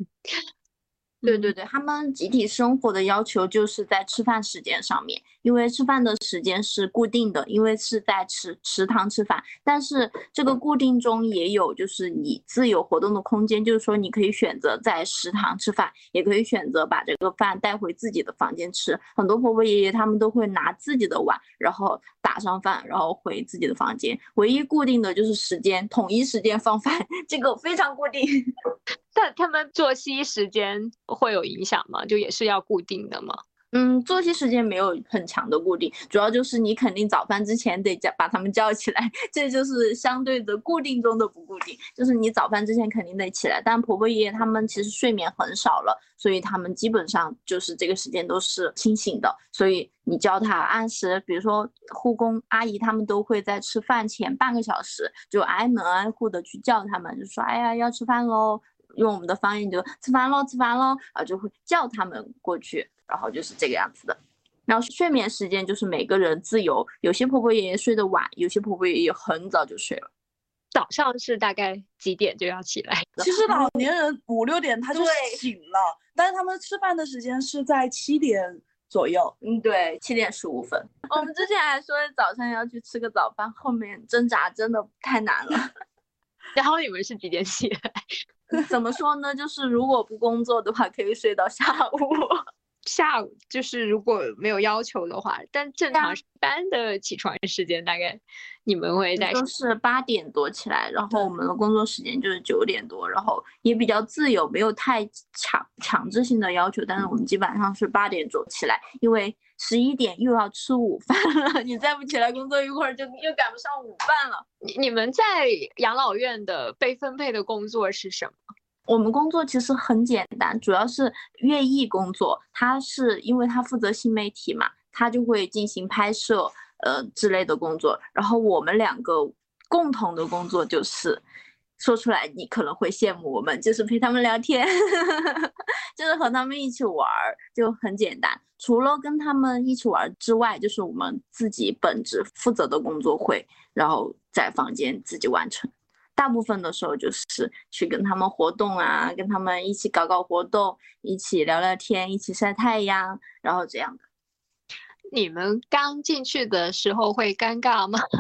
对对对，他们集体生活的要求就是在吃饭时间上面，因为吃饭的时间是固定的，因为是在食食堂吃饭。但是这个固定中也有就是你自由活动的空间，就是说你可以选择在食堂吃饭，也可以选择把这个饭带回自己的房间吃。很多婆婆爷爷他们都会拿自己的碗，然后打上饭，然后回自己的房间。唯一固定的就是时间，统一时间放饭，这个非常固定。那他们作息时间会有影响吗？就也是要固定的吗？嗯，作息时间没有很强的固定，主要就是你肯定早饭之前得叫把他们叫起来，这就是相对的固定中的不固定。就是你早饭之前肯定得起来，但婆婆爷爷他们其实睡眠很少了，所以他们基本上就是这个时间都是清醒的。所以你叫他按时，比如说护工阿姨他们都会在吃饭前半个小时就挨门挨户的去叫他们，就说哎呀要吃饭喽。用我们的方言就吃饭喽，吃饭喽，啊，就会叫他们过去，然后就是这个样子的。然后睡眠时间就是每个人自由，有些婆婆爷爷睡得晚，有些婆婆爷爷很早就睡了。早上是大概几点就要起来？其实老年人五六点他就醒了，但是他们吃饭的时间是在七点左右。嗯，对，七点十五分。我们之前还说早上要去吃个早饭，后面挣扎真的太难了。然后你们是几点起来？怎么说呢？就是如果不工作的话，可以睡到下午。下午就是如果没有要求的话，但正常一般的起床时间大概你们会在都是八点多起来，然后我们的工作时间就是九点多，然后也比较自由，没有太强强制性的要求。但是我们基本上是八点钟起来，因为十一点又要吃午饭了，你再不起来工作一会儿，就又赶不上午饭了。你你们在养老院的被分配的工作是什么？我们工作其实很简单，主要是乐艺工作。他是因为他负责新媒体嘛，他就会进行拍摄，呃之类的工作。然后我们两个共同的工作就是，说出来你可能会羡慕我们，就是陪他们聊天，就是和他们一起玩儿，就很简单。除了跟他们一起玩之外，就是我们自己本职负责的工作会，然后在房间自己完成。大部分的时候就是去跟他们活动啊，跟他们一起搞搞活动，一起聊聊天，一起晒太阳，然后这样的。你们刚进去的时候会尴尬吗？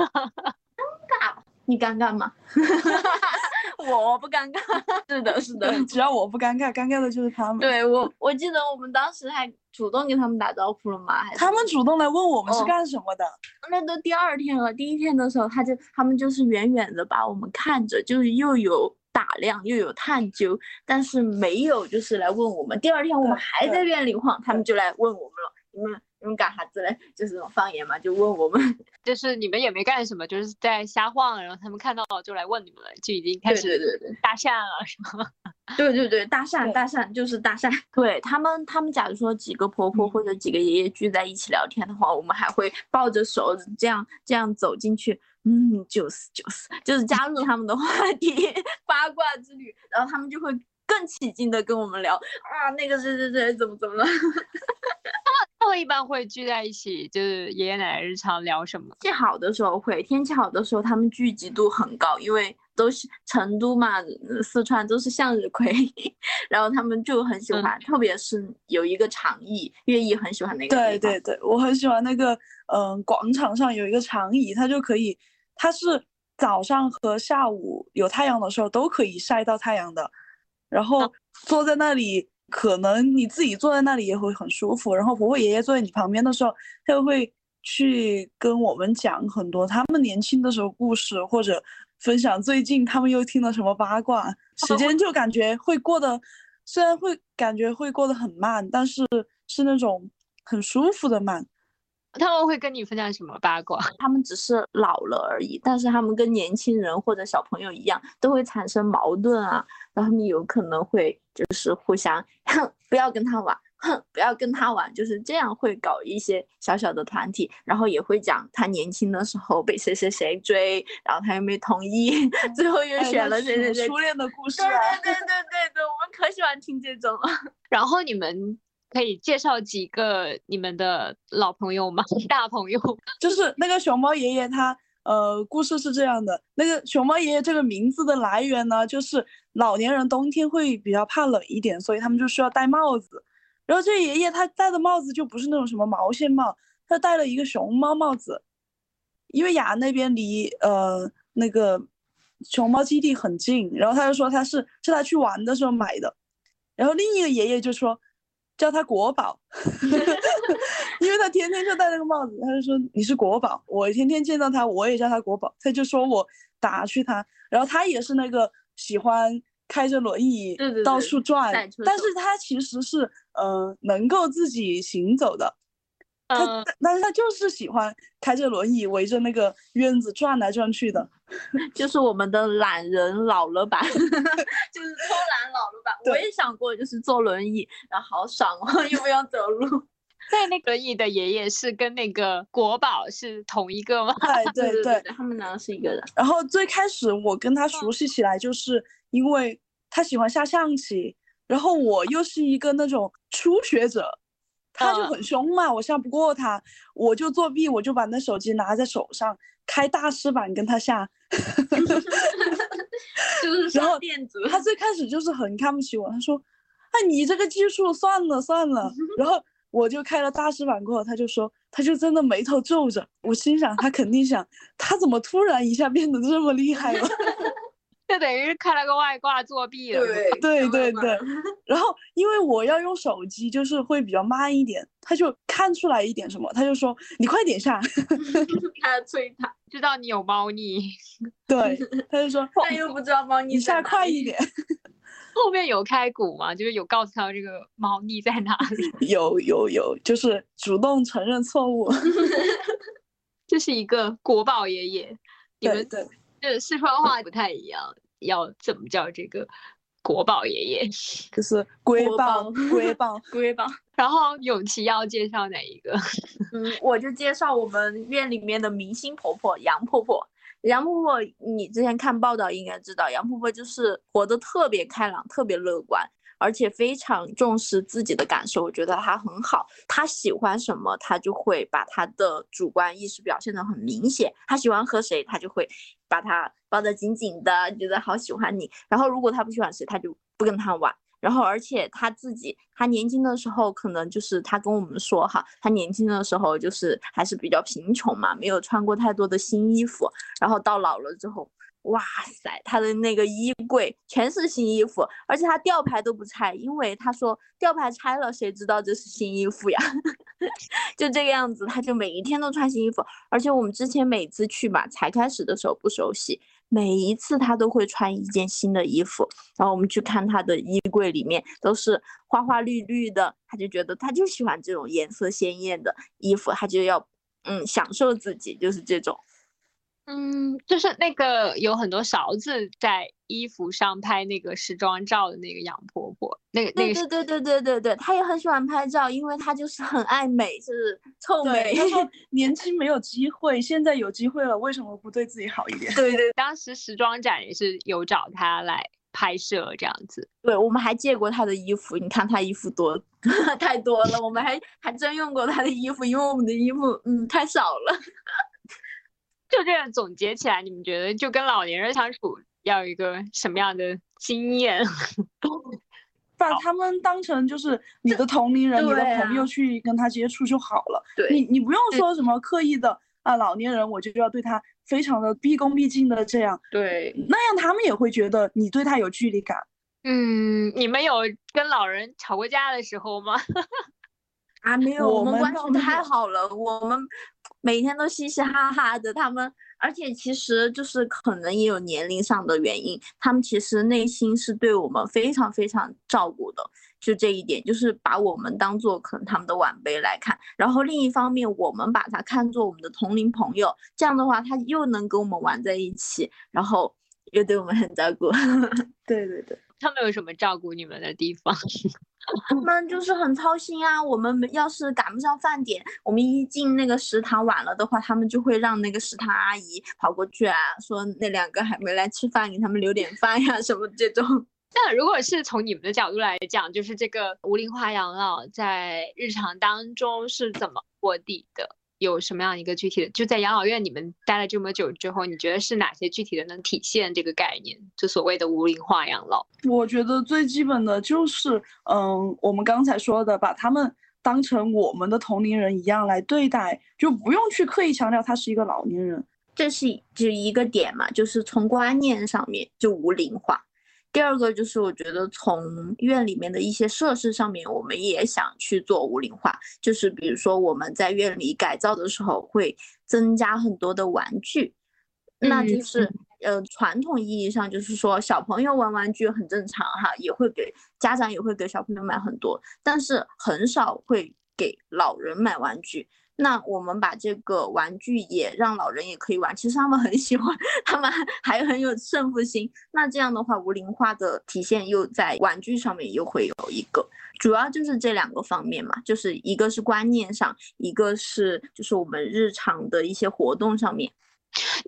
尴尬，你尴尬吗？我不尴尬。是的，是的，只要我不尴尬，尴尬的就是他们。对我，我记得我们当时还主动跟他们打招呼了嘛？还他们主动来问我们是干什么的？那都第二天了，第一天的时候他就他们就是远远的把我们看着，就是又有打量又有探究，但是没有就是来问我们。第二天我们还在院里晃，他们就来问我们了，你们。你们干啥子嘞？就是这种方言嘛，就问我们，就是你们也没干什么，就是在瞎晃，然后他们看到了就来问你们了，就已经开始对对对搭讪了，是吗？对对对，搭讪搭讪就是搭讪。对他们，他们假如说几个婆婆或者几个爷爷聚在一起聊天的话，我们还会抱着手这样这样走进去，嗯，就是就是，就是加入他们的话题，八卦之旅，然后他们就会更起劲的跟我们聊啊，那个谁谁谁怎么怎么了。他们一般会聚在一起，就是爷爷奶奶日常聊什么？天气好的时候会，天气好的时候他们聚集度很高，因为都是成都嘛，四川都是向日葵，然后他们就很喜欢，特别是有一个长椅，月毅很喜欢那个。对对对，我很喜欢那个，嗯，广场上有一个长椅，它就可以，它是早上和下午有太阳的时候都可以晒到太阳的，然后坐在那里。可能你自己坐在那里也会很舒服，然后婆婆爷爷坐在你旁边的时候，他又会去跟我们讲很多他们年轻的时候故事，或者分享最近他们又听了什么八卦，时间就感觉会过得，虽然会感觉会过得很慢，但是是那种很舒服的慢。他们会跟你分享什么八卦？他们只是老了而已，但是他们跟年轻人或者小朋友一样，都会产生矛盾啊。然后你有可能会就是互相，哼，不要跟他玩，哼，不要跟他玩，就是这样会搞一些小小的团体，然后也会讲他年轻的时候被谁谁谁追，然后他又没同意，最后又选了谁谁谁。初恋的故事。对对对对对对，我们可喜欢听这种了。然后你们。可以介绍几个你们的老朋友吗？大朋友，就是那个熊猫爷爷，他呃，故事是这样的。那个熊猫爷爷这个名字的来源呢，就是老年人冬天会比较怕冷一点，所以他们就需要戴帽子。然后这爷爷他戴的帽子就不是那种什么毛线帽，他戴了一个熊猫帽子。因为雅那边离呃那个熊猫基地很近，然后他就说他是是他去玩的时候买的。然后另一个爷爷就说。叫他国宝，因为他天天就戴那个帽子，他就说你是国宝。我天天见到他，我也叫他国宝。他就说我打趣他，然后他也是那个喜欢开着轮椅到处转，但是他其实是呃能够自己行走的。他，但是他就是喜欢开着轮椅围着那个院子转来转去的，就是我们的懒人老了版，就是偷懒老了版。我也想过，就是坐轮椅，然后好爽哦，又不用走路。在那个椅的爷爷是跟那个国宝是同一个吗？对对对，他们两个是一个人。然后最开始我跟他熟悉起来，就是因为他喜欢下象棋，然后我又是一个那种初学者。他就很凶嘛，我下不过他，我就作弊，我就把那手机拿在手上，开大师版跟他下，就是然后电子。他最开始就是很看不起我，他说：“哎，你这个技术算了算了。”然后我就开了大师版过后，他就说，他就真的眉头皱着。我心想，他肯定想，他怎么突然一下变得这么厉害了？就等于是开了个外挂作弊了。对 对对对。然后因为我要用手机，就是会比较慢一点，他就看出来一点什么，他就说你快点下。他催他，知道你有猫腻。对，他就说他又不知道猫腻。你下快一点。后面有开鼓吗？就是有告诉他这个猫腻在哪里？有有有，就是主动承认错误。这是一个国宝爷爷。对对。这四川话不太一样，要怎么叫这个国宝爷爷？就是国宝，国宝，国 宝。然后永琪要介绍哪一个？嗯，我就介绍我们院里面的明星婆婆杨婆婆。杨婆婆，你之前看报道应该知道，杨婆婆就是活得特别开朗，特别乐观。而且非常重视自己的感受，我觉得他很好。他喜欢什么，他就会把他的主观意识表现得很明显。他喜欢和谁，他就会把他抱得紧紧的，觉得好喜欢你。然后如果他不喜欢谁，他就不跟他玩。然后，而且他自己，他年轻的时候可能就是他跟我们说哈，他年轻的时候就是还是比较贫穷嘛，没有穿过太多的新衣服。然后到老了之后，哇塞，他的那个衣柜全是新衣服，而且他吊牌都不拆，因为他说吊牌拆了，谁知道这是新衣服呀？就这个样子，他就每一天都穿新衣服。而且我们之前每次去嘛，才开始的时候不熟悉。每一次他都会穿一件新的衣服，然后我们去看他的衣柜里面都是花花绿绿的，他就觉得他就喜欢这种颜色鲜艳的衣服，他就要嗯享受自己，就是这种。嗯，就是那个有很多勺子在衣服上拍那个时装照的那个杨婆婆，那个那个对对对对对对，她也很喜欢拍照，因为她就是很爱美，就是臭美。她说 年轻没有机会，现在有机会了，为什么不对自己好一点？对对，当时时装展也是有找她来拍摄这样子。对，我们还借过她的衣服，你看她衣服多 太多了，我们还还真用过她的衣服，因为我们的衣服嗯太少了。就这样总结起来，你们觉得就跟老年人相处要有一个什么样的经验？把他们当成就是你的同龄人、你的朋友去跟他接触就好了。对，你你不用说什么刻意的啊，老年人我就要对他非常的毕恭毕敬的这样。对，那样他们也会觉得你对他有距离感。嗯，你们有跟老人吵过架的时候吗？啊，没有，我们关系太好了，我们每天都嘻嘻哈哈的。他们，而且其实就是可能也有年龄上的原因，他们其实内心是对我们非常非常照顾的。就这一点，就是把我们当做可能他们的晚辈来看。然后另一方面，我们把他看作我们的同龄朋友，这样的话，他又能跟我们玩在一起，然后又对我们很照顾。对 对对。他们有什么照顾你们的地方？他们就是很操心啊。我们要是赶不上饭点，我们一进那个食堂晚了的话，他们就会让那个食堂阿姨跑过去啊，说那两个还没来吃饭，给他们留点饭呀，什么这种。那如果是从你们的角度来讲，就是这个无龄化养老在日常当中是怎么落地的？有什么样一个具体的？就在养老院你们待了这么久之后，你觉得是哪些具体的能体现这个概念？就所谓的无龄化养老？我觉得最基本的就是，嗯，我们刚才说的，把他们当成我们的同龄人一样来对待，就不用去刻意强调他是一个老年人。这是就一个点嘛，就是从观念上面就无龄化。第二个就是我觉得从院里面的一些设施上面，我们也想去做无龄化，就是比如说我们在院里改造的时候会增加很多的玩具，那就是呃传统意义上就是说小朋友玩玩具很正常哈，也会给家长也会给小朋友买很多，但是很少会给老人买玩具。那我们把这个玩具也让老人也可以玩，其实他们很喜欢，他们 还很有胜负心。那这样的话，无龄化的体现又在玩具上面又会有一个，主要就是这两个方面嘛，就是一个是观念上，一个是就是我们日常的一些活动上面。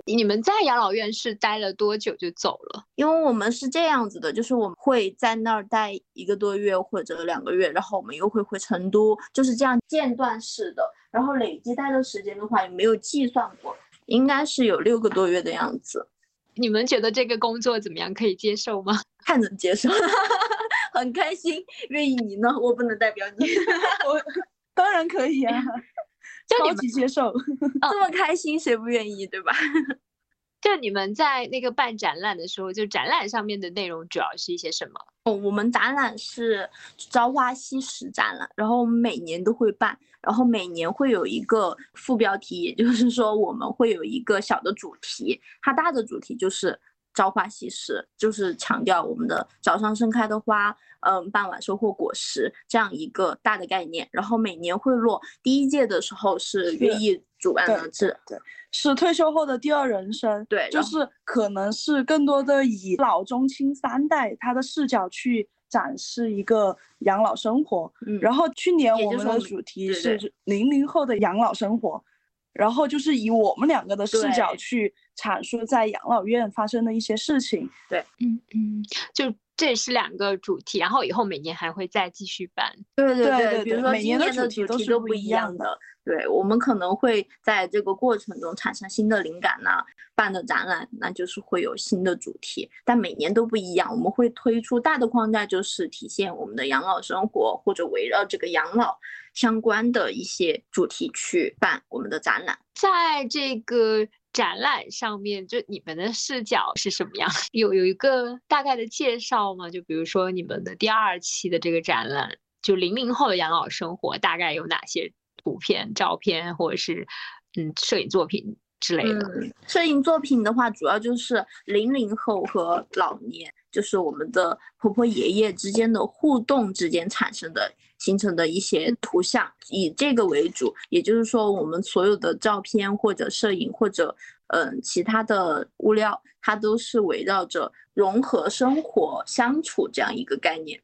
你们在养老院是待了多久就走了？因为我们是这样子的，就是我们会在那儿待一个多月或者两个月，然后我们又会回成都，就是这样间断式的。然后累计待的时间的话，也没有计算过，应该是有六个多月的样子。你们觉得这个工作怎么样？可以接受吗？太能接受，很开心。愿意你呢？我不能代表你。我当然可以啊。超级接受，这么开心，谁不愿意，对吧？就你们在那个办展览的时候，就展览上面的内容主要是一些什么？哦，我们展览是朝花夕拾展览，然后我们每年都会办，然后每年会有一个副标题，也就是说我们会有一个小的主题，它大的主题就是朝花夕拾，就是强调我们的早上盛开的花。嗯，傍晚收获果实这样一个大的概念，然后每年会落。第一届的时候是乐毅主办的，是，对，是退休后的第二人生，对，就是可能是更多的以老中青三代他的视角去展示一个养老生活。嗯，然后去年我们的主题是零零后的养老生活。然后就是以我们两个的视角去阐述在养老院发生的一些事情。对，嗯嗯，就这是两个主题，然后以后每年还会再继续办。对对对，比如说每年的主题都是不一样的。对我们可能会在这个过程中产生新的灵感呢，办的展览那就是会有新的主题，但每年都不一样。我们会推出大的框架，就是体现我们的养老生活或者围绕这个养老相关的一些主题去办我们的展览。在这个展览上面，就你们的视角是什么样？有有一个大概的介绍吗？就比如说你们的第二期的这个展览，就零零后的养老生活大概有哪些？图片、照片，或者是嗯，摄影作品之类的。摄影作品的话，主要就是零零后和老年，就是我们的婆婆爷爷之间的互动之间产生的、形成的一些图像，以这个为主。也就是说，我们所有的照片或者摄影或者嗯其他的物料，它都是围绕着融合生活、相处这样一个概念。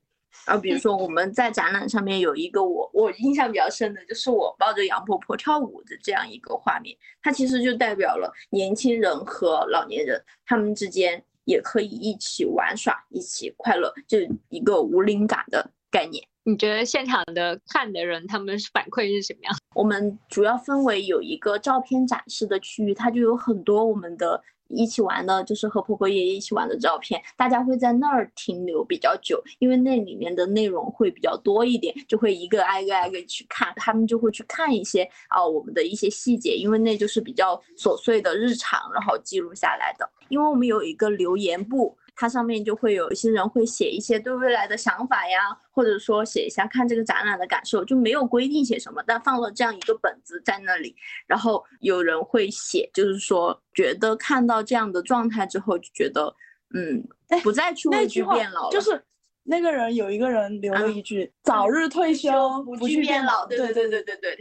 啊，比如说我们在展览上面有一个我我印象比较深的，就是我抱着杨婆婆跳舞的这样一个画面，它其实就代表了年轻人和老年人他们之间也可以一起玩耍，一起快乐，就一个无灵感的概念。你觉得现场的看的人他们反馈是什么样？我们主要分为有一个照片展示的区域，它就有很多我们的。一起玩的，就是和婆婆爷爷一起玩的照片，大家会在那儿停留比较久，因为那里面的内容会比较多一点，就会一个挨个挨个去看，他们就会去看一些啊我们的一些细节，因为那就是比较琐碎的日常，然后记录下来的。因为我们有一个留言簿。它上面就会有一些人会写一些对未来的想法呀，或者说写一下看这个展览的感受，就没有规定写什么，但放了这样一个本子在那里，然后有人会写，就是说觉得看到这样的状态之后，就觉得嗯，不再去畏惧变老了。就是那个人有一个人留了一句：“早日退休，不去变老。”对对对对对对。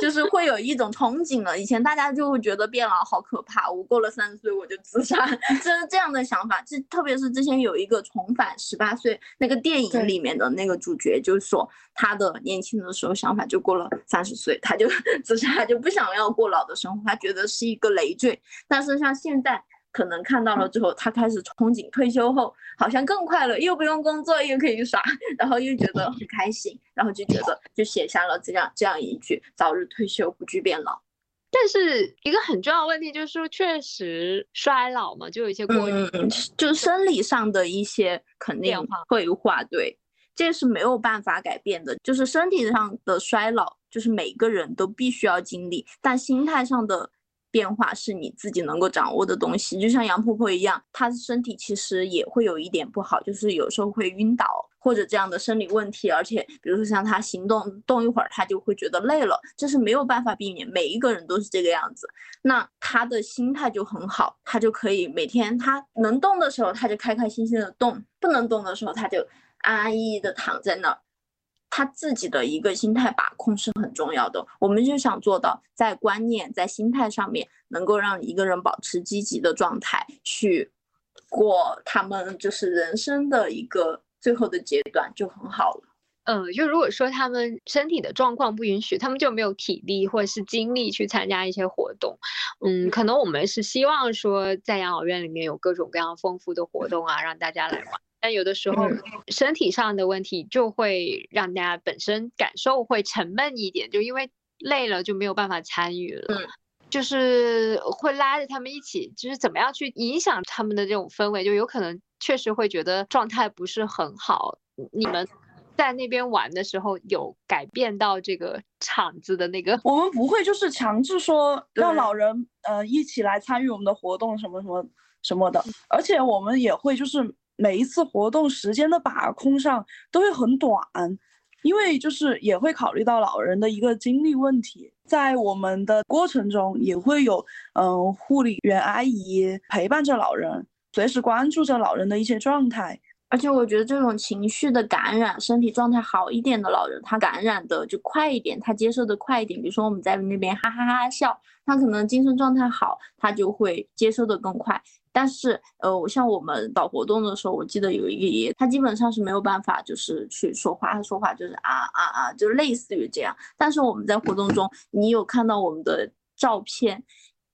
就是会有一种憧憬了。以前大家就会觉得变老好可怕，我过了三十岁我就自杀，就是这样的想法。这特别是之前有一个重返十八岁那个电影里面的那个主角，就是说他的年轻的时候想法就过了三十岁，他就 自杀，就不想要过老的生活，他觉得是一个累赘。但是像现在。可能看到了之后，他开始憧憬退休后好像更快乐，又不用工作，又可以耍，然后又觉得很开心，然后就觉得就写下了这样这样一句：早日退休，不惧变老。但是一个很重要的问题就是，确实衰老嘛，就有一些过，嗯，就生理上的一些肯定退化，对，这是没有办法改变的，就是身体上的衰老，就是每个人都必须要经历，但心态上的。变化是你自己能够掌握的东西，就像杨婆婆一样，她的身体其实也会有一点不好，就是有时候会晕倒或者这样的生理问题，而且比如说像她行动动一会儿，她就会觉得累了，这是没有办法避免，每一个人都是这个样子。那她的心态就很好，她就可以每天她能动的时候，她就开开心心的动；不能动的时候，她就安安逸逸的躺在那儿。他自己的一个心态把控是很重要的，我们就想做到在观念、在心态上面能够让一个人保持积极的状态，去过他们就是人生的一个最后的阶段就很好了。嗯，就如果说他们身体的状况不允许，他们就没有体力或者是精力去参加一些活动。嗯，可能我们是希望说在养老院里面有各种各样丰富的活动啊，让大家来玩。但有的时候身体上的问题就会让大家本身感受会沉闷一点，就因为累了就没有办法参与了，就是会拉着他们一起，就是怎么样去影响他们的这种氛围，就有可能确实会觉得状态不是很好。你们在那边玩的时候有改变到这个场子的那个？我们不会就是强制说 让老人呃一起来参与我们的活动什么什么什么的，而且我们也会就是。每一次活动时间的把控上都会很短，因为就是也会考虑到老人的一个精力问题，在我们的过程中也会有嗯护理员阿姨陪伴着老人，随时关注着老人的一些状态。而且我觉得这种情绪的感染，身体状态好一点的老人，他感染的就快一点，他接受的快一点。比如说我们在那边哈哈哈哈笑，他可能精神状态好，他就会接受的更快。但是，呃，像我们搞活动的时候，我记得有一个爷爷，他基本上是没有办法，就是去说话，他说话就是啊啊啊，就类似于这样。但是我们在活动中，你有看到我们的照片，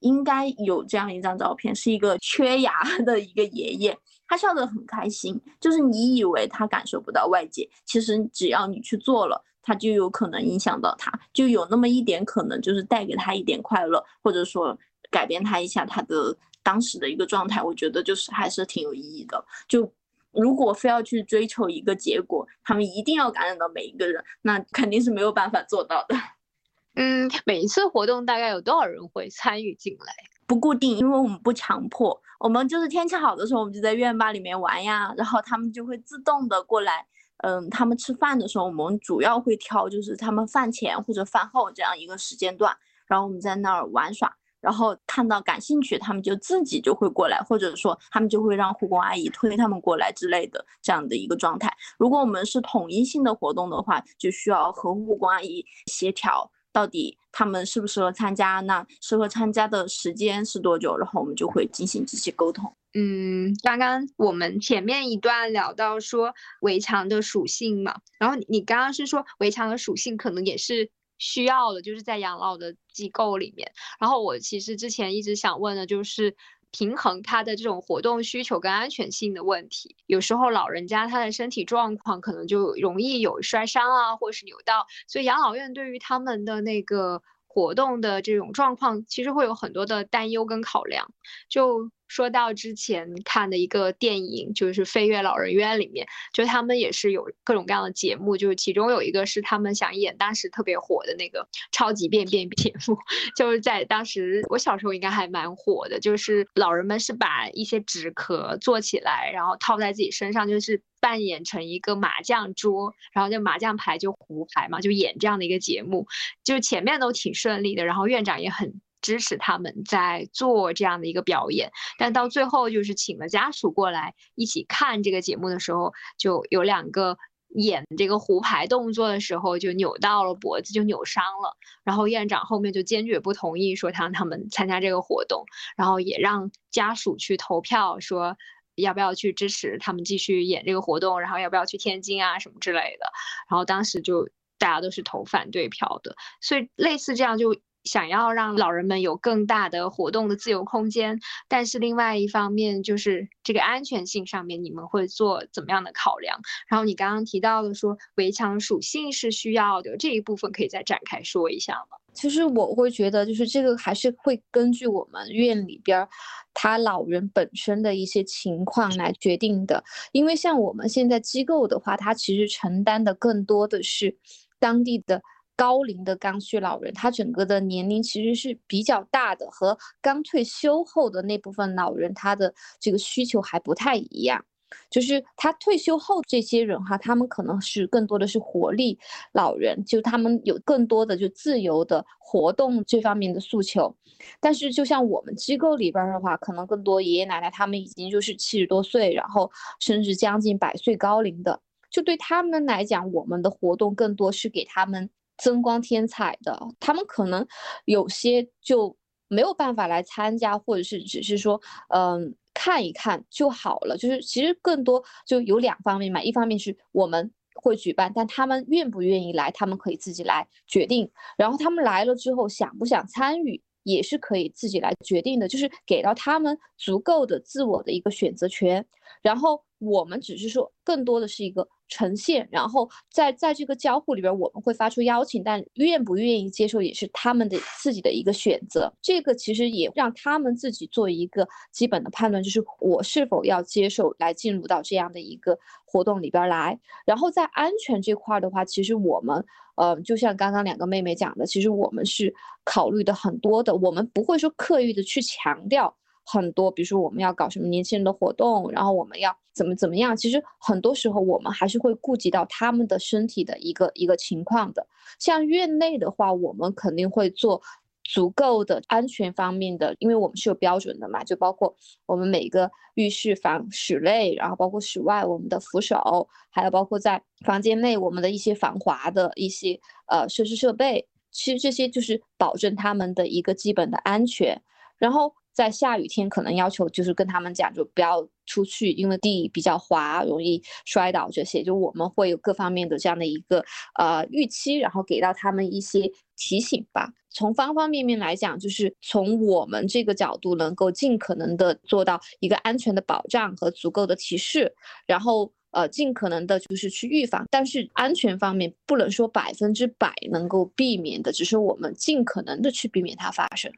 应该有这样一张照片，是一个缺牙 的一个爷爷，他笑得很开心。就是你以为他感受不到外界，其实只要你去做了，他就有可能影响到他，就有那么一点可能，就是带给他一点快乐，或者说改变他一下他的当时的一个状态。我觉得就是还是挺有意义的。就如果非要去追求一个结果，他们一定要感染到每一个人，那肯定是没有办法做到的。嗯，每一次活动大概有多少人会参与进来？不固定，因为我们不强迫。我们就是天气好的时候，我们就在院坝里面玩呀，然后他们就会自动的过来。嗯，他们吃饭的时候，我们主要会挑就是他们饭前或者饭后这样一个时间段，然后我们在那儿玩耍。然后看到感兴趣，他们就自己就会过来，或者说他们就会让护工阿姨推他们过来之类的这样的一个状态。如果我们是统一性的活动的话，就需要和护工阿姨协调。到底他们适不适合参加？那适合参加的时间是多久？然后我们就会进行这些沟通。嗯，刚刚我们前面一段聊到说围墙的属性嘛，然后你刚刚是说围墙的属性可能也是需要的，就是在养老的机构里面。然后我其实之前一直想问的就是。平衡他的这种活动需求跟安全性的问题，有时候老人家他的身体状况可能就容易有摔伤啊，或是扭到，所以养老院对于他们的那个活动的这种状况，其实会有很多的担忧跟考量，就。说到之前看的一个电影，就是《飞跃老人院》里面，就他们也是有各种各样的节目，就是其中有一个是他们想演当时特别火的那个超级便便节目，就是在当时我小时候应该还蛮火的，就是老人们是把一些纸壳做起来，然后套在自己身上，就是扮演成一个麻将桌，然后就麻将牌就胡牌嘛，就演这样的一个节目，就是前面都挺顺利的，然后院长也很。支持他们在做这样的一个表演，但到最后就是请了家属过来一起看这个节目的时候，就有两个演这个胡牌动作的时候就扭到了脖子，就扭伤了。然后院长后面就坚决不同意，说他让他们参加这个活动，然后也让家属去投票，说要不要去支持他们继续演这个活动，然后要不要去天津啊什么之类的。然后当时就大家都是投反对票的，所以类似这样就。想要让老人们有更大的活动的自由空间，但是另外一方面就是这个安全性上面，你们会做怎么样的考量？然后你刚刚提到的说围墙属性是需要的这一部分，可以再展开说一下吗？其实我会觉得，就是这个还是会根据我们院里边他老人本身的一些情况来决定的。因为像我们现在机构的话，它其实承担的更多的是当地的。高龄的刚需老人，他整个的年龄其实是比较大的，和刚退休后的那部分老人，他的这个需求还不太一样。就是他退休后这些人哈，他们可能是更多的是活力老人，就他们有更多的就自由的活动这方面的诉求。但是就像我们机构里边的话，可能更多爷爷奶奶他们已经就是七十多岁，然后甚至将近百岁高龄的，就对他们来讲，我们的活动更多是给他们。增光添彩的，他们可能有些就没有办法来参加，或者是只是说，嗯，看一看就好了。就是其实更多就有两方面嘛，一方面是我们会举办，但他们愿不愿意来，他们可以自己来决定。然后他们来了之后，想不想参与，也是可以自己来决定的，就是给到他们足够的自我的一个选择权。然后我们只是说，更多的是一个。呈现，然后在在这个交互里边，我们会发出邀请，但愿不愿意接受也是他们的自己的一个选择。这个其实也让他们自己做一个基本的判断，就是我是否要接受来进入到这样的一个活动里边来。然后在安全这块的话，其实我们呃，就像刚刚两个妹妹讲的，其实我们是考虑的很多的，我们不会说刻意的去强调。很多，比如说我们要搞什么年轻人的活动，然后我们要怎么怎么样，其实很多时候我们还是会顾及到他们的身体的一个一个情况的。像院内的话，我们肯定会做足够的安全方面的，因为我们是有标准的嘛，就包括我们每个浴室房室内，然后包括室外我们的扶手，还有包括在房间内我们的一些防滑的一些呃设施设备，其实这些就是保证他们的一个基本的安全，然后。在下雨天可能要求就是跟他们讲，就不要出去，因为地比较滑，容易摔倒这些。就我们会有各方面的这样的一个呃预期，然后给到他们一些提醒吧。从方方面面来讲，就是从我们这个角度，能够尽可能的做到一个安全的保障和足够的提示，然后呃尽可能的就是去预防。但是安全方面不能说百分之百能够避免的，只是我们尽可能的去避免它发生。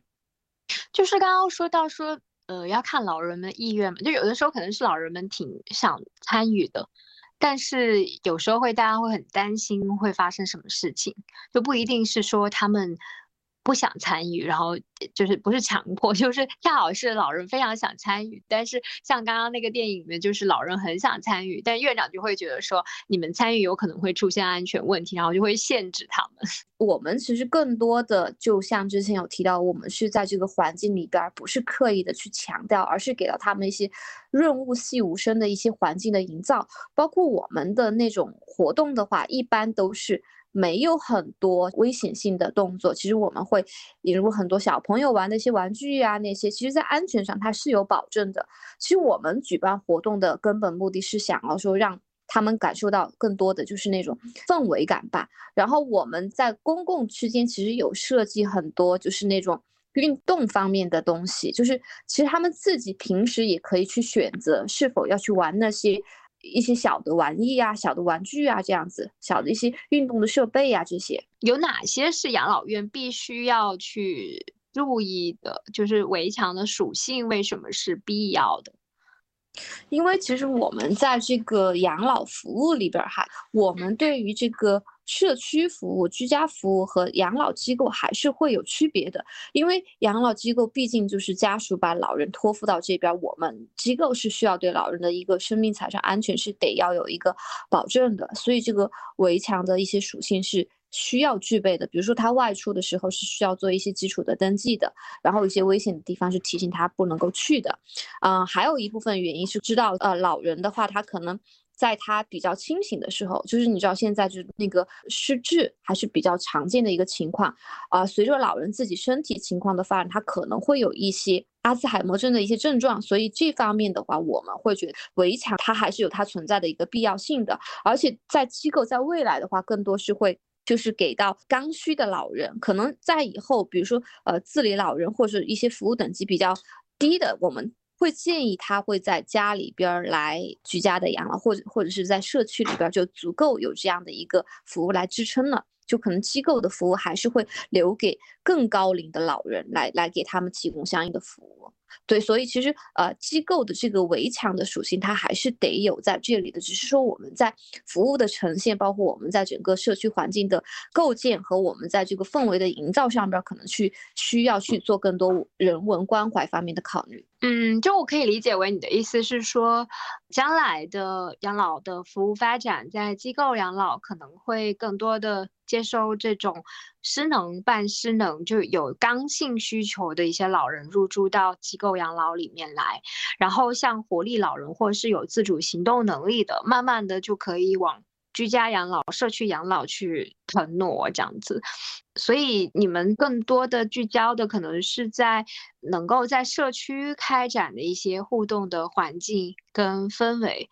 就是刚刚说到说，呃，要看老人们意愿嘛，就有的时候可能是老人们挺想参与的，但是有时候会大家会很担心会发生什么事情，就不一定是说他们。不想参与，然后就是不是强迫，就是恰好是老人非常想参与，但是像刚刚那个电影里面，就是老人很想参与，但院长就会觉得说你们参与有可能会出现安全问题，然后就会限制他们。我们其实更多的就像之前有提到，我们是在这个环境里边，不是刻意的去强调，而是给到他们一些润物细无声的一些环境的营造，包括我们的那种活动的话，一般都是。没有很多危险性的动作，其实我们会引入很多小朋友玩的一些玩具啊，那些其实在安全上它是有保证的。其实我们举办活动的根本目的是想要说让他们感受到更多的就是那种氛围感吧。然后我们在公共区间其实有设计很多就是那种运动方面的东西，就是其实他们自己平时也可以去选择是否要去玩那些。一些小的玩意啊，小的玩具啊，这样子，小的一些运动的设备啊，这些有哪些是养老院必须要去注意的？就是围墙的属性为什么是必要的？因为其实我们在这个养老服务里边哈，我们对于这个。社区服务、居家服务和养老机构还是会有区别的，因为养老机构毕竟就是家属把老人托付到这边，我们机构是需要对老人的一个生命财产安全是得要有一个保证的，所以这个围墙的一些属性是需要具备的。比如说他外出的时候是需要做一些基础的登记的，然后一些危险的地方是提醒他不能够去的。嗯，还有一部分原因是知道，呃，老人的话他可能。在他比较清醒的时候，就是你知道现在就是那个失智还是比较常见的一个情况啊。随着老人自己身体情况的发展，他可能会有一些阿兹海默症的一些症状，所以这方面的话，我们会觉得围墙它还是有它存在的一个必要性的。而且在机构在未来的话，更多是会就是给到刚需的老人，可能在以后，比如说呃自理老人或者一些服务等级比较低的，我们。会建议他会在家里边来居家的养老，或者或者是在社区里边就足够有这样的一个服务来支撑了，就可能机构的服务还是会留给更高龄的老人来来给他们提供相应的服务。对，所以其实呃，机构的这个围墙的属性，它还是得有在这里的。只是说我们在服务的呈现，包括我们在整个社区环境的构建和我们在这个氛围的营造上边，可能去需要去做更多人文关怀方面的考虑。嗯，就我可以理解为你的意思是说，将来的养老的服务发展，在机构养老可能会更多的接收这种失能、半失能，就有刚性需求的一些老人入住到机构养老里面来，然后像活力老人或是有自主行动能力的，慢慢的就可以往。居家养老、社区养老去承诺这样子，所以你们更多的聚焦的可能是在能够在社区开展的一些互动的环境跟氛围，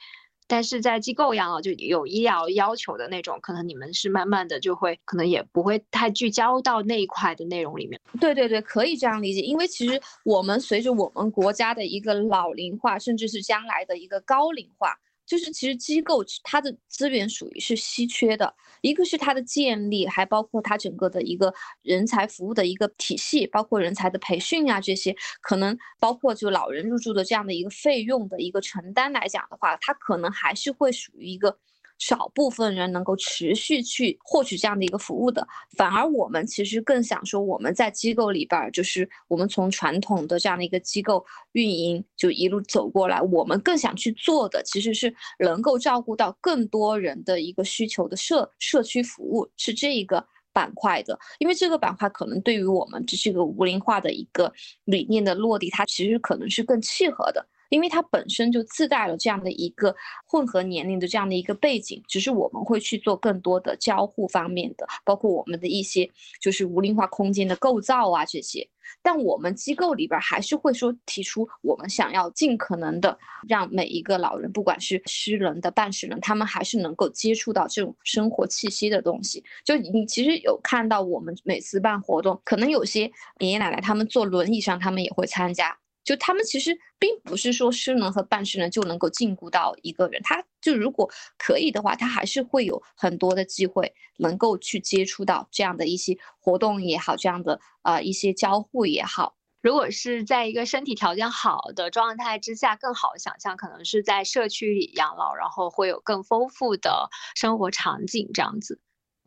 但是在机构养老就有医疗要求的那种，可能你们是慢慢的就会可能也不会太聚焦到那一块的内容里面。对对对，可以这样理解，因为其实我们随着我们国家的一个老龄化，甚至是将来的一个高龄化。就是其实机构它的资源属于是稀缺的，一个是它的建立，还包括它整个的一个人才服务的一个体系，包括人才的培训啊这些，可能包括就老人入住的这样的一个费用的一个承担来讲的话，它可能还是会属于一个。少部分人能够持续去获取这样的一个服务的，反而我们其实更想说，我们在机构里边儿，就是我们从传统的这样的一个机构运营就一路走过来，我们更想去做的其实是能够照顾到更多人的一个需求的社社区服务，是这一个板块的，因为这个板块可能对于我们这是一个无龄化的一个理念的落地，它其实可能是更契合的。因为它本身就自带了这样的一个混合年龄的这样的一个背景，只是我们会去做更多的交互方面的，包括我们的一些就是无龄化空间的构造啊这些。但我们机构里边还是会说提出，我们想要尽可能的让每一个老人，不管是失能的、半失能，他们还是能够接触到这种生活气息的东西。就你其实有看到我们每次办活动，可能有些爷爷奶奶他们坐轮椅上，他们也会参加。就他们其实并不是说失能和半失能就能够禁锢到一个人，他就如果可以的话，他还是会有很多的机会能够去接触到这样的一些活动也好，这样的呃一些交互也好。如果是在一个身体条件好的状态之下，更好想象可能是在社区里养老，然后会有更丰富的生活场景这样子。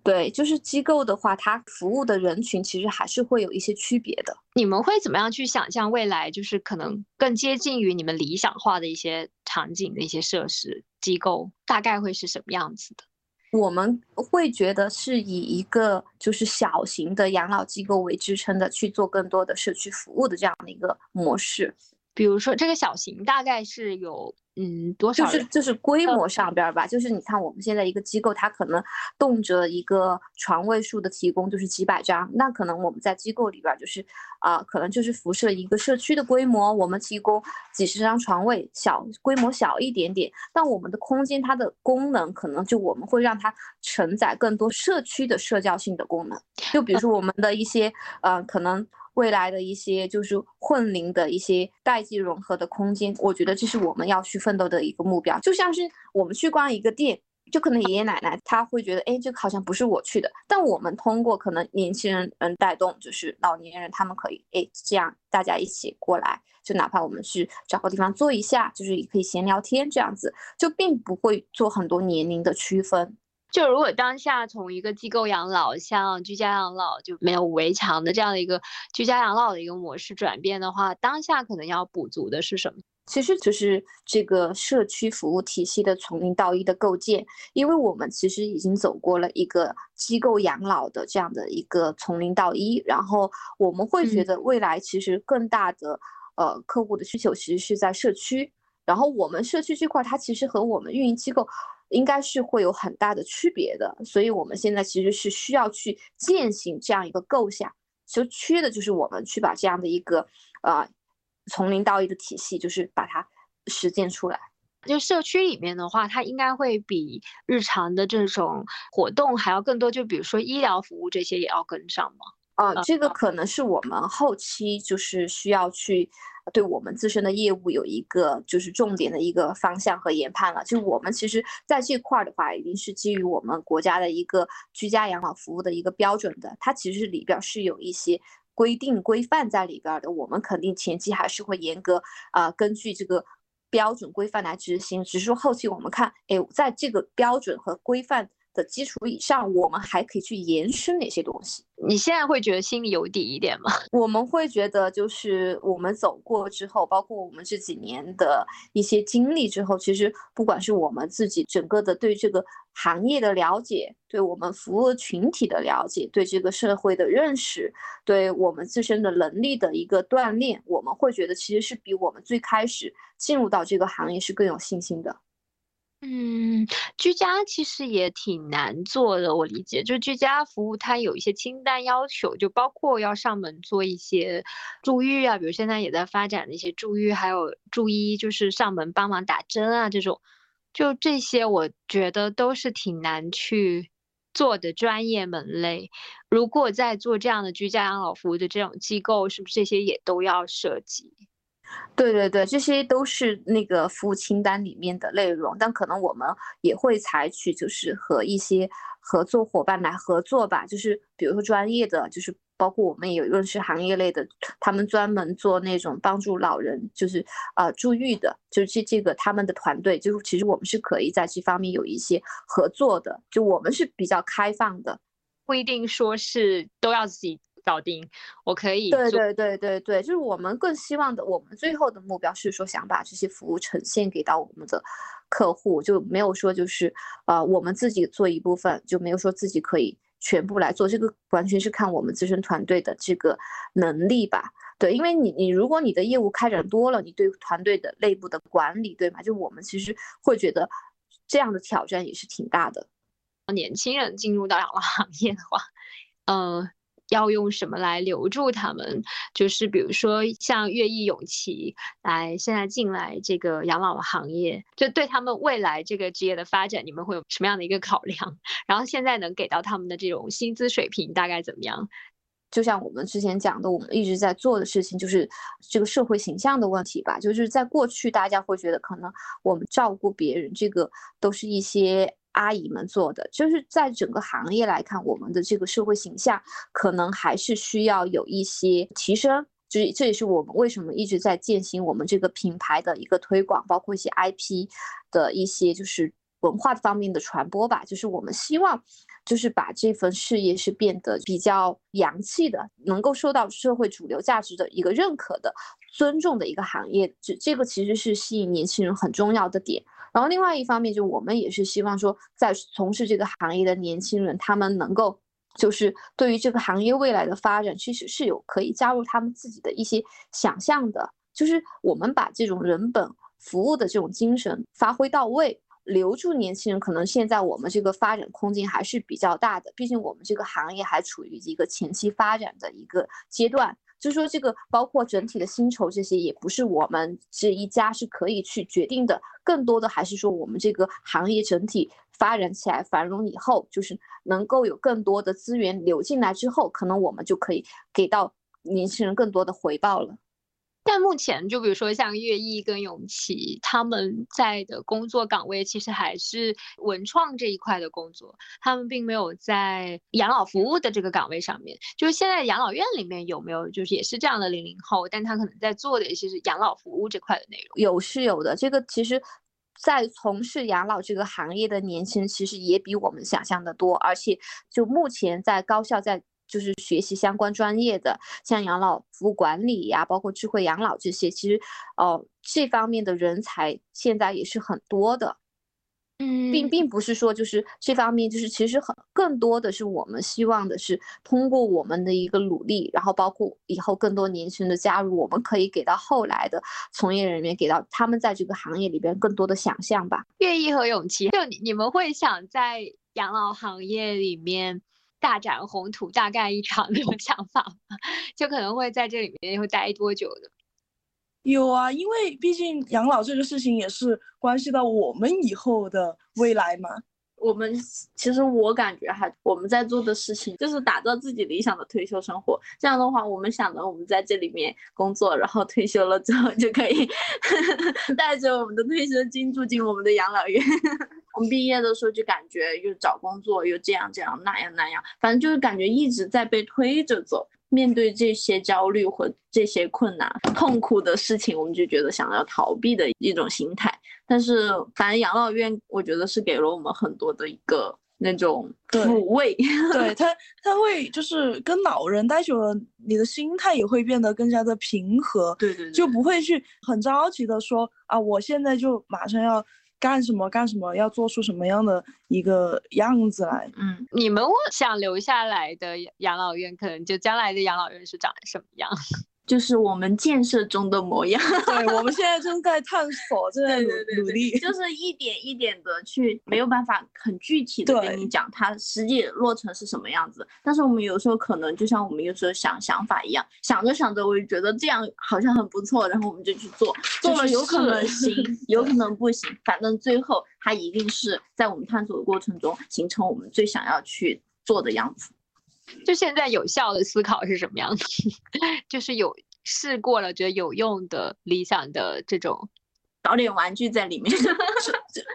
对，就是机构的话，它服务的人群其实还是会有一些区别的。你们会怎么样去想象未来，就是可能更接近于你们理想化的一些场景的一些设施机构，大概会是什么样子的？我们会觉得是以一个就是小型的养老机构为支撑的，去做更多的社区服务的这样的一个模式。比如说，这个小型大概是有。嗯，多少就是就是规模上边吧，就是你看我们现在一个机构，它可能动辄一个床位数的提供就是几百张，那可能我们在机构里边就是啊，可能就是辐射一个社区的规模，我们提供几十张床位，小规模小一点点，但我们的空间它的功能可能就我们会让它承载更多社区的社交性的功能，就比如说我们的一些呃可能。未来的一些就是混龄的一些代际融合的空间，我觉得这是我们要去奋斗的一个目标。就像是我们去逛一个店，就可能爷爷奶奶他会觉得，哎，这个好像不是我去的。但我们通过可能年轻人嗯带动，就是老年人他们可以，哎，这样大家一起过来，就哪怕我们去找个地方坐一下，就是也可以闲聊天这样子，就并不会做很多年龄的区分。就如果当下从一个机构养老，像居家养老就没有围墙的这样的一个居家养老的一个模式转变的话，当下可能要补足的是什么？其实就是这个社区服务体系的从零到一的构建，因为我们其实已经走过了一个机构养老的这样的一个从零到一，然后我们会觉得未来其实更大的呃客户的需求其实是在社区，然后我们社区这块它其实和我们运营机构。应该是会有很大的区别的，所以我们现在其实是需要去践行这样一个构想，就缺的就是我们去把这样的一个呃从零到一的体系，就是把它实践出来。就社区里面的话，它应该会比日常的这种活动还要更多，就比如说医疗服务这些也要跟上吗？啊，这个可能是我们后期就是需要去。对我们自身的业务有一个就是重点的一个方向和研判了。就我们其实在这块儿的话，已经是基于我们国家的一个居家养老服务的一个标准的。它其实里边是有一些规定规范在里边的。我们肯定前期还是会严格啊，根据这个标准规范来执行。只是说后期我们看，哎，在这个标准和规范。的基础以上，我们还可以去延伸哪些东西？你现在会觉得心里有底一点吗？我们会觉得，就是我们走过之后，包括我们这几年的一些经历之后，其实不管是我们自己整个的对这个行业的了解，对我们服务群体的了解，对这个社会的认识，对我们自身的能力的一个锻炼，我们会觉得其实是比我们最开始进入到这个行业是更有信心的。嗯，居家其实也挺难做的，我理解，就居家服务它有一些清单要求，就包括要上门做一些助浴啊，比如现在也在发展的一些助浴，还有助医，就是上门帮忙打针啊这种，就这些我觉得都是挺难去做的专业门类。如果在做这样的居家养老服务的这种机构，是不是这些也都要涉及？对对对，这些都是那个服务清单里面的内容，但可能我们也会采取就是和一些合作伙伴来合作吧，就是比如说专业的，就是包括我们也有认识行业类的，他们专门做那种帮助老人就是啊住愈的，就是这这个他们的团队，就是其实我们是可以在这方面有一些合作的，就我们是比较开放的，不一定说是都要自己。搞定，我可以。对对对对对，就是我们更希望的，我们最后的目标是说想把这些服务呈现给到我们的客户，就没有说就是呃我们自己做一部分，就没有说自己可以全部来做，这个完全是看我们自身团队的这个能力吧。对，因为你你如果你的业务开展多了，你对团队的内部的管理，对吗？就我们其实会觉得这样的挑战也是挺大的。年轻人进入到养老行业的话，嗯。要用什么来留住他们？就是比如说像乐毅、永琪来现在进来这个养老行业，就对他们未来这个职业的发展，你们会有什么样的一个考量？然后现在能给到他们的这种薪资水平大概怎么样？就像我们之前讲的，我们一直在做的事情就是这个社会形象的问题吧。就是在过去，大家会觉得可能我们照顾别人，这个都是一些。阿姨们做的，就是在整个行业来看，我们的这个社会形象可能还是需要有一些提升。就是这也是我们为什么一直在践行我们这个品牌的一个推广，包括一些 IP 的一些就是文化方面的传播吧。就是我们希望，就是把这份事业是变得比较洋气的，能够受到社会主流价值的一个认可的、尊重的一个行业。这这个其实是吸引年轻人很重要的点。然后另外一方面，就我们也是希望说，在从事这个行业的年轻人，他们能够就是对于这个行业未来的发展，其实是有可以加入他们自己的一些想象的。就是我们把这种人本服务的这种精神发挥到位，留住年轻人。可能现在我们这个发展空间还是比较大的，毕竟我们这个行业还处于一个前期发展的一个阶段。就是说，这个包括整体的薪酬这些，也不是我们这一家是可以去决定的。更多的还是说，我们这个行业整体发展起来、繁荣以后，就是能够有更多的资源流进来之后，可能我们就可以给到年轻人更多的回报了。但目前，就比如说像乐毅跟永琪他们在的工作岗位，其实还是文创这一块的工作，他们并没有在养老服务的这个岗位上面。就是现在养老院里面有没有，就是也是这样的零零后，但他可能在做的一些是养老服务这块的内容。有是有的，这个其实，在从事养老这个行业的年轻人，其实也比我们想象的多，而且就目前在高校在。就是学习相关专业的，像养老服务管理呀，包括智慧养老这些，其实，哦，这方面的人才现在也是很多的，嗯，并并不是说就是这方面，就是其实很更多的是我们希望的是通过我们的一个努力，然后包括以后更多年轻人的加入，我们可以给到后来的从业人员，给到他们在这个行业里边更多的想象吧。愿意和勇气，就你你们会想在养老行业里面。大展宏图、大干一场那种想法？就可能会在这里面又待多久呢？有啊，因为毕竟养老这个事情也是关系到我们以后的未来嘛。我们其实我感觉哈，我们在做的事情就是打造自己理想的退休生活。这样的话，我们想着我们在这里面工作，然后退休了之后就可以 带着我们的退休金住进我们的养老院。我们毕业的时候就感觉又找工作又这样这样那样那样，反正就是感觉一直在被推着走。面对这些焦虑和这些困难、痛苦的事情，我们就觉得想要逃避的一种心态。但是，反正养老院，我觉得是给了我们很多的一个那种抚慰。对他，他会就是跟老人待久了，你的心态也会变得更加的平和。对对，就不会去很着急的说啊，我现在就马上要。干什么干什么，要做出什么样的一个样子来？嗯，你们想留下来的养老院，可能就将来的养老院是长什么样？就是我们建设中的模样。对，我们现在正在探索，正在努努力，就是一点一点的去，没有办法很具体的跟你讲它实际落成是什么样子。但是我们有时候可能就像我们有时候想想法一样，想着想着，我就觉得这样好像很不错，然后我们就去做，做了有可能行，有可能不行，反正最后它一定是在我们探索的过程中形成我们最想要去做的样子。就现在有效的思考是什么样子？就是有试过了，觉得有用的理想的这种，搞点玩具在里面。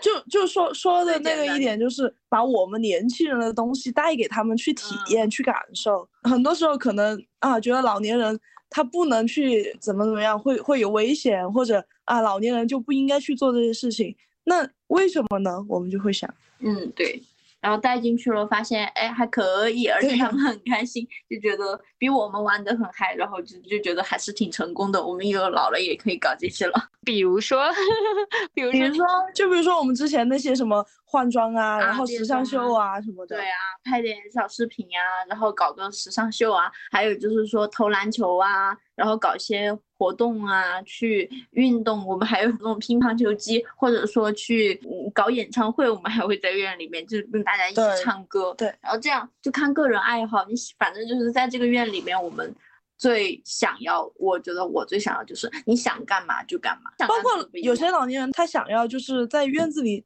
就就说说的那个一点，就是把我们年轻人的东西带给他们去体验、去感受。很多时候可能啊，觉得老年人他不能去怎么怎么样，会会有危险，或者啊，老年人就不应该去做这些事情。那为什么呢？我们就会想，嗯，对。然后带进去了，发现哎还可以，而且他们很开心，就觉得比我们玩的很嗨，然后就就觉得还是挺成功的。我们以后老了也可以搞这些了。比如说，比如说，就比如说我们之前那些什么换装啊，然后时尚秀啊什么的。对啊，拍点小视频呀，然后搞个时尚秀啊，还有就是说投篮球啊，然后搞一些活动啊，去运动。我们还有那种乒乓球机，或者说去搞演唱会，我们还会在院里面，就跟大家一起唱歌。对，然后这样就看个人爱好，你反正就是在这个院里面，我们最想要，我觉得我最想要就是你想干嘛就干嘛。包括有些老年人他想要就是在院子里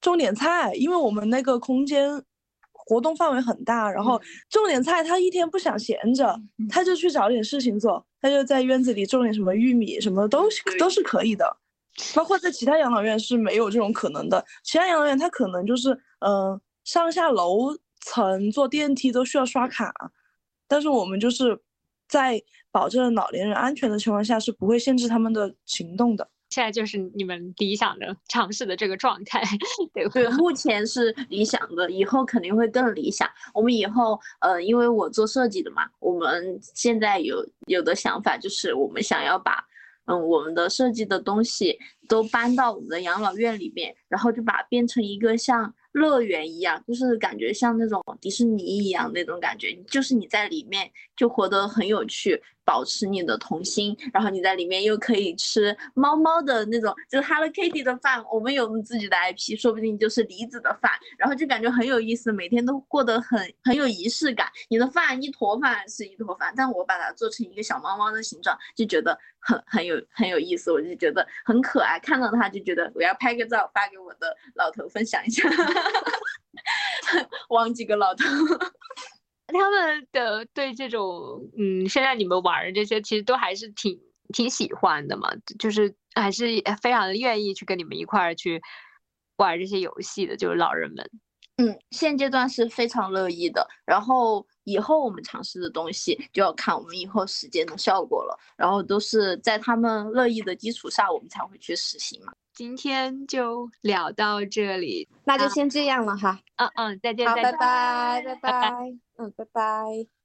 种点菜，因为我们那个空间。活动范围很大，然后种点菜，他一天不想闲着，他就去找点事情做，他就在院子里种点什么玉米，什么都都是可以的。包括在其他养老院是没有这种可能的，其他养老院他可能就是嗯上下楼层坐电梯都需要刷卡，但是我们就是在保证老年人安全的情况下是不会限制他们的行动的。现在就是你们理想的尝试的这个状态，对对，目前是理想的，以后肯定会更理想。我们以后，呃，因为我做设计的嘛，我们现在有有的想法就是，我们想要把，嗯，我们的设计的东西都搬到我们的养老院里面，然后就把变成一个像乐园一样，就是感觉像那种迪士尼一样那种感觉，就是你在里面就活得很有趣。保持你的童心，然后你在里面又可以吃猫猫的那种，就是 Hello Kitty 的饭。我们有我们自己的 IP，说不定就是梨子的饭，然后就感觉很有意思，每天都过得很很有仪式感。你的饭一坨饭是一坨饭，但我把它做成一个小猫猫的形状，就觉得很很有很有意思，我就觉得很可爱。看到它就觉得我要拍个照发给我的老头分享一下，忘几个老头。他们的对这种，嗯，现在你们玩的这些，其实都还是挺挺喜欢的嘛，就是还是非常愿意去跟你们一块儿去玩这些游戏的，就是老人们。嗯，现阶段是非常乐意的，然后以后我们尝试的东西就要看我们以后实践的效果了，然后都是在他们乐意的基础上，我们才会去实行嘛。今天就聊到这里，那就先这样了哈。嗯嗯，再见，好，拜拜，拜拜，嗯，拜拜。